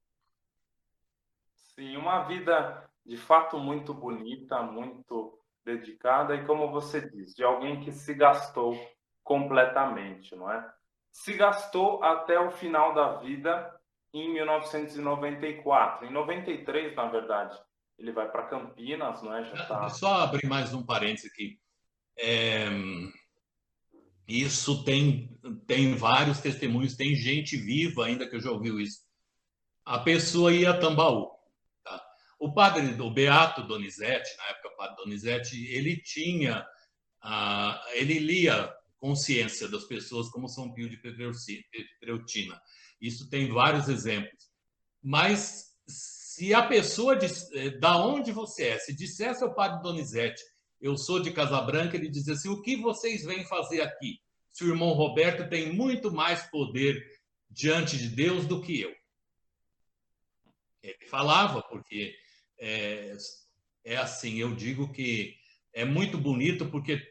Sim, uma vida de fato muito bonita, muito dedicada e, como você diz, de alguém que se gastou completamente, não é? Se gastou até o final da vida em 1994. Em 93, na verdade, ele vai para Campinas, não é? Já tá... Só abrir mais um parênteses aqui. É isso tem, tem vários testemunhos, tem gente viva ainda que já ouviu isso. A pessoa ia a Tambaú. O padre, o Beato Donizete, na época padre Donizete, ele tinha, uh, ele lia consciência das pessoas como São Pio de Petreutina. Isso tem vários exemplos. Mas se a pessoa, diz, eh, da onde você é, se dissesse ao padre Donizete, eu sou de Casabranca, ele dizia assim: o que vocês vêm fazer aqui? Se o irmão Roberto tem muito mais poder diante de Deus do que eu. Ele falava, porque é, é assim, eu digo que é muito bonito porque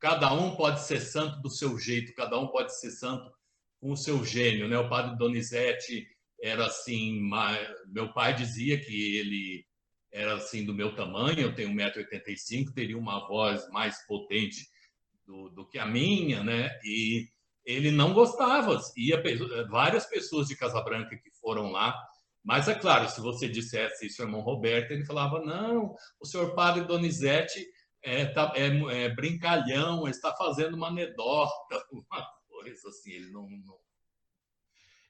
cada um pode ser santo do seu jeito, cada um pode ser santo com o seu gênio, né? O padre Donizete era assim, meu pai dizia que ele era assim do meu tamanho, eu tenho 1,85m, teria uma voz mais potente do, do que a minha, né? E ele não gostava. Ia várias pessoas de Casabranca que foram lá, mas é claro, se você dissesse isso, irmão Roberto, ele falava: não, o senhor padre Donizete é, tá, é, é brincalhão, está fazendo uma anedota, uma coisa assim. Ele não, não,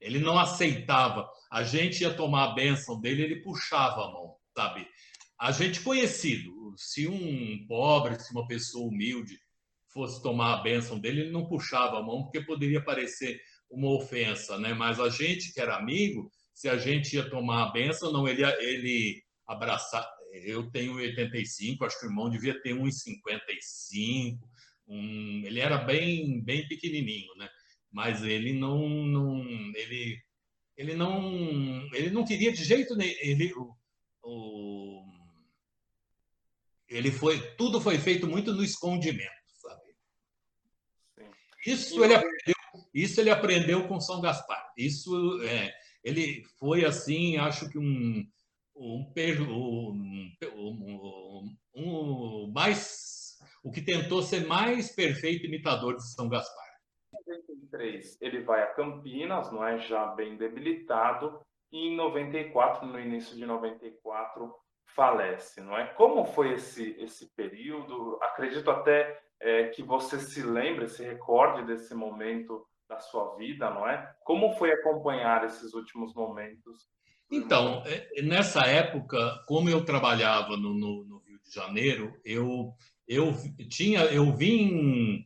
ele não aceitava. A gente ia tomar a bênção dele, ele puxava a mão, sabe? A gente conhecido, se um pobre, se uma pessoa humilde fosse tomar a bênção dele, ele não puxava a mão, porque poderia parecer uma ofensa, né? Mas a gente que era amigo, se a gente ia tomar a bênção, não, ele, ele abraçar. Eu tenho 85, acho que o irmão devia ter uns 55. Um, ele era bem, bem pequenininho, né? Mas ele não, não ele, ele não, ele não queria de jeito nenhum. Ele, o, o ele foi, tudo foi feito muito no escondimento, sabe? Sim. Isso ele aprendeu, isso ele aprendeu com São Gaspar. Isso é, ele foi assim, acho que um um, um, um, um mais o que tentou ser mais perfeito imitador de São Gaspar. Em 93, ele vai a Campinas, não é já bem debilitado, e em 94, no início de 94, falece, não é? Como foi esse, esse período? Acredito até é, que você se lembre, se recorde desse momento da sua vida, não é? Como foi acompanhar esses últimos momentos? Então, é, nessa época, como eu trabalhava no, no, no Rio de Janeiro, eu eu tinha eu vim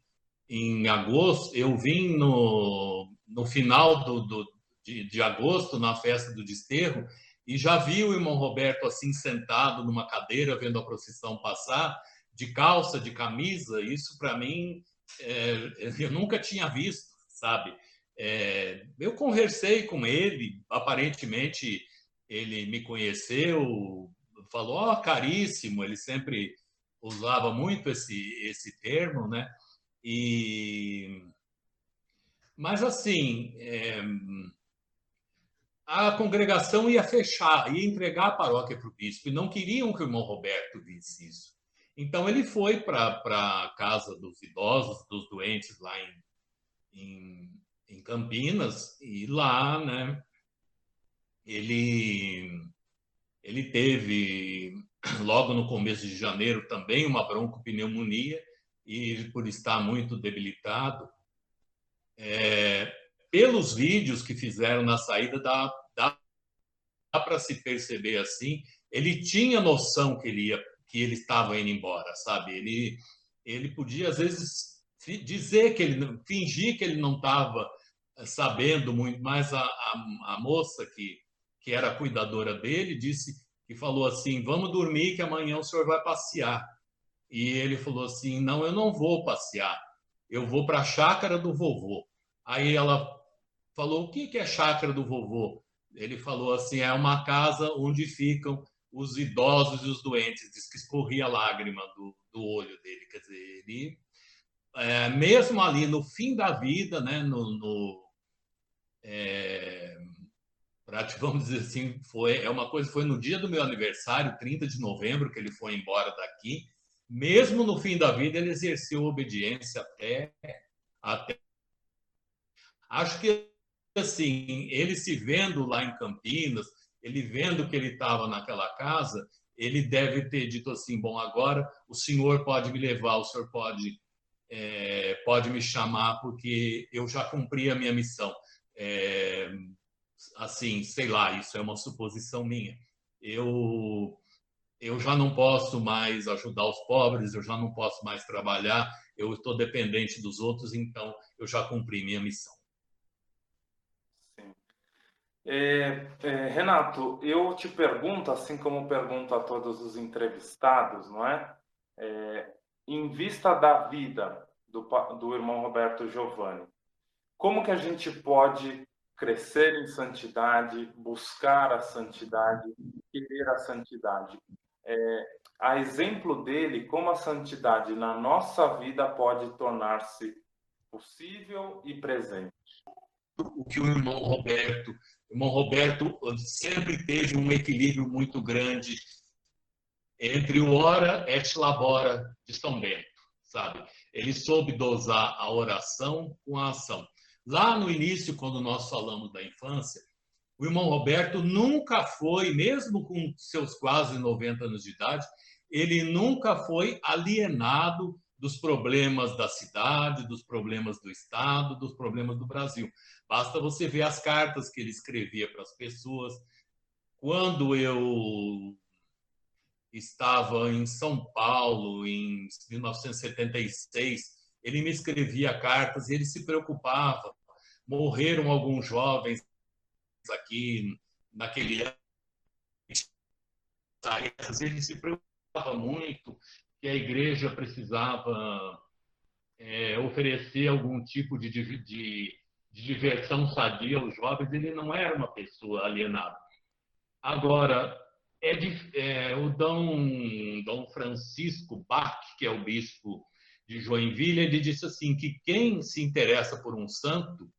em agosto, eu vim no, no final do, do de, de agosto na festa do desterro e já vi o irmão Roberto assim sentado numa cadeira vendo a procissão passar, de calça, de camisa. Isso para mim é, eu nunca tinha visto, sabe? É, eu conversei com ele, aparentemente ele me conheceu, falou, ó, oh, caríssimo, ele sempre usava muito esse, esse termo, né? E... Mas, assim, é a congregação ia fechar, ia entregar a paróquia para o bispo, e não queriam que o irmão Roberto visse isso. Então ele foi para a casa dos idosos, dos doentes lá em, em, em Campinas, e lá, né, ele, ele teve, logo no começo de janeiro, também uma broncopneumonia, e por estar muito debilitado, é, pelos vídeos que fizeram na saída, dá, dá, dá para se perceber assim, ele tinha noção que ele ia, que ele estava indo embora, sabe? Ele, ele podia às vezes dizer que ele fingir que ele não estava eh, sabendo muito, mas a, a, a, moça que que era cuidadora dele disse que falou assim, vamos dormir que amanhã o senhor vai passear. E ele falou assim, não, eu não vou passear, eu vou para a chácara do vovô. Aí ela falou: O que é chácara do vovô? Ele falou assim: É uma casa onde ficam os idosos e os doentes. Diz que escorria lágrima do, do olho dele. Quer dizer, ele, é, mesmo ali no fim da vida, né, no, no é, vamos dizer assim, foi é uma coisa foi no dia do meu aniversário, 30 de novembro, que ele foi embora daqui. Mesmo no fim da vida, ele exerceu obediência até até Acho que assim, ele se vendo lá em Campinas, ele vendo que ele estava naquela casa, ele deve ter dito assim: bom, agora o senhor pode me levar, o senhor pode é, pode me chamar porque eu já cumpri a minha missão. É, assim, sei lá, isso é uma suposição minha. Eu eu já não posso mais ajudar os pobres, eu já não posso mais trabalhar, eu estou dependente dos outros, então eu já cumpri minha missão. É, é, Renato, eu te pergunto, assim como pergunto a todos os entrevistados, não é? é em vista da vida do, do irmão Roberto Giovanni, como que a gente pode crescer em santidade, buscar a santidade, querer a santidade? É, a exemplo dele, como a santidade na nossa vida pode tornar-se possível e presente? O que o irmão Roberto o irmão Roberto sempre teve um equilíbrio muito grande entre o ora et labora de São Bento, sabe? Ele soube dosar a oração com a ação. Lá no início, quando nós falamos da infância, o irmão Roberto nunca foi, mesmo com seus quase 90 anos de idade, ele nunca foi alienado dos problemas da cidade, dos problemas do Estado, dos problemas do Brasil. Basta você ver as cartas que ele escrevia para as pessoas. Quando eu estava em São Paulo, em 1976, ele me escrevia cartas e ele se preocupava. Morreram alguns jovens aqui naquele ano. Ele se preocupava muito que a igreja precisava é, oferecer algum tipo de, de, de, diversão sadia aos jovens, ele não era uma pessoa alienada. Agora, é, de, é, o Dom, Dom Francisco Bach, que é o bispo de Joinville, ele disse assim que quem se interessa por um santo,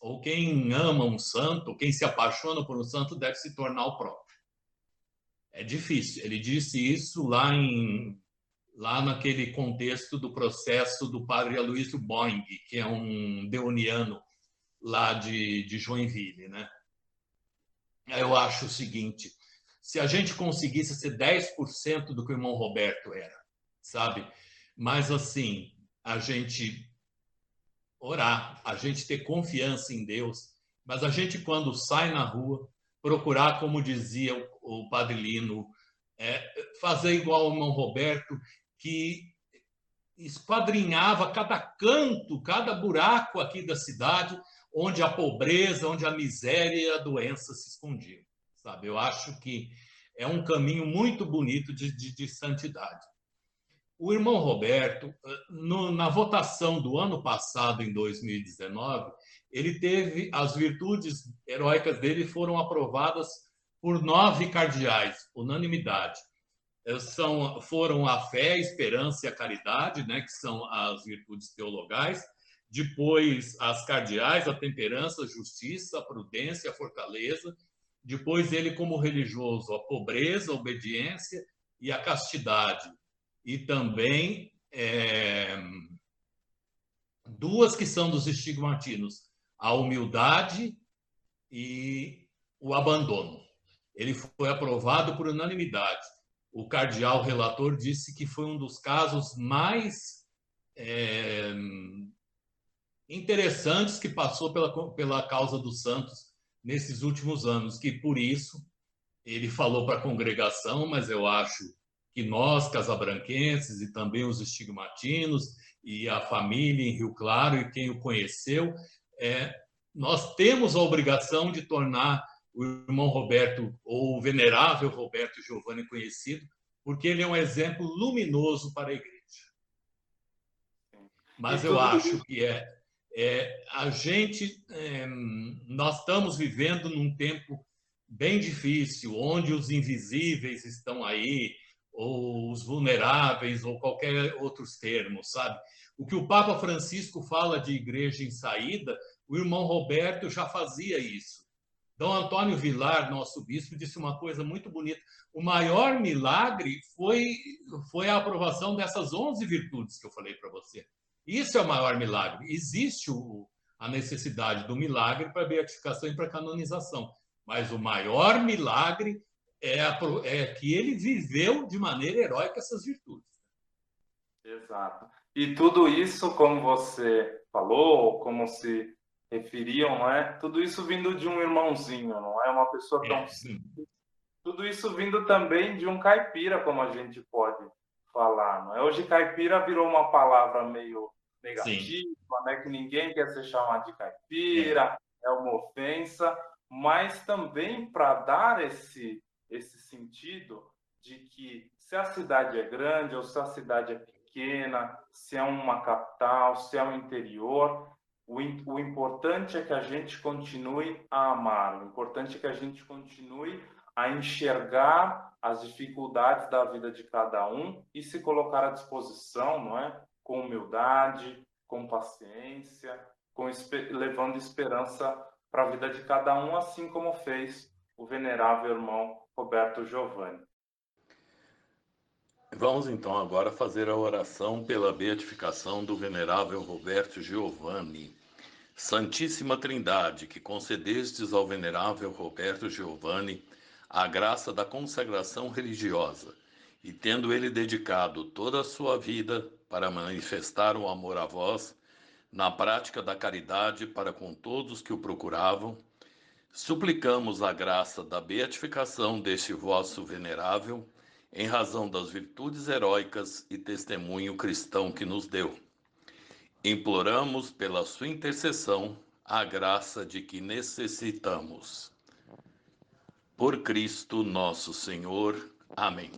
ou quem ama um santo, ou quem se apaixona por um santo, deve se tornar o próprio é difícil. Ele disse isso lá em lá naquele contexto do processo do padre Aloysio Boing, que é um deoniano lá de, de Joinville, né? Eu acho o seguinte, se a gente conseguisse ser 10% do que o irmão Roberto era, sabe? Mas assim, a gente orar, a gente ter confiança em Deus, mas a gente quando sai na rua, procurar, como dizia o, Padre Lino, é, fazer igual o irmão Roberto, que esquadrinhava cada canto, cada buraco aqui da cidade, onde a pobreza, onde a miséria e a doença se escondiam. Sabe? Eu acho que é um caminho muito bonito de, de, de santidade. O irmão Roberto, no, na votação do ano passado, em 2019, ele teve as virtudes heróicas dele foram aprovadas por nove cardeais, unanimidade. Eh, são, foram a fé, a esperança e a caridade, né, que são as virtudes teologais, depois as cardeais, a temperança, a justiça, a prudência, a fortaleza, depois ele como religioso, a pobreza, a obediência e a castidade, e também é, duas que são dos estigmatinos, a humildade e o abandono. Ele foi aprovado por unanimidade. O cardeal relator disse que foi um dos casos mais é, interessantes que passou pela, pela causa dos santos nesses últimos anos, que por isso ele falou para a congregação, mas eu acho que nós, casabranquenses, e também os estigmatinos, e a família em Rio Claro, e quem o conheceu, é, nós temos a obrigação de tornar o irmão Roberto, ou o venerável Roberto Giovanni conhecido, porque ele é um exemplo luminoso para a igreja. Mas eu acho que é é, a gente, é, nós estamos vivendo num tempo bem difícil, onde os invisíveis estão aí, ou os vulneráveis, ou qualquer outros termos, sabe? O que o Papa Francisco fala de igreja em saída, o irmão Roberto já fazia isso. Dom Antônio Vilar, nosso bispo, disse uma coisa muito bonita. O maior milagre foi, foi a aprovação dessas 11 virtudes que eu falei para você. Isso é o maior milagre. Existe o, a necessidade do milagre para beatificação e para canonização, mas o maior milagre é, a, é que ele viveu de maneira heróica essas virtudes. Exato. E tudo isso, como você falou, como se referiam, não é? Tudo isso vindo de um irmãozinho, não é uma pessoa tão é, simples. Tudo isso vindo também de um caipira, como a gente pode falar, não é? Hoje caipira virou uma palavra meio negativa, né? Que ninguém quer ser chamado de caipira, é, é uma ofensa, mas também para dar esse esse sentido de que se a cidade é grande ou se a cidade é pequena, se é uma capital, se é um interior, o, o importante é que a gente continue a amar, o importante é que a gente continue a enxergar as dificuldades da vida de cada um e se colocar à disposição, não é? Com humildade, com paciência, com, levando esperança para a vida de cada um, assim como fez o venerável irmão Roberto Giovanni. Vamos então agora fazer a oração pela beatificação do venerável Roberto Giovanni. Santíssima Trindade, que concedestes ao venerável Roberto Giovanni a graça da consagração religiosa, e tendo ele dedicado toda a sua vida para manifestar o amor a vós, na prática da caridade para com todos que o procuravam, suplicamos a graça da beatificação deste vosso venerável, em razão das virtudes heróicas e testemunho cristão que nos deu. Imploramos pela sua intercessão a graça de que necessitamos. Por Cristo nosso Senhor. Amém.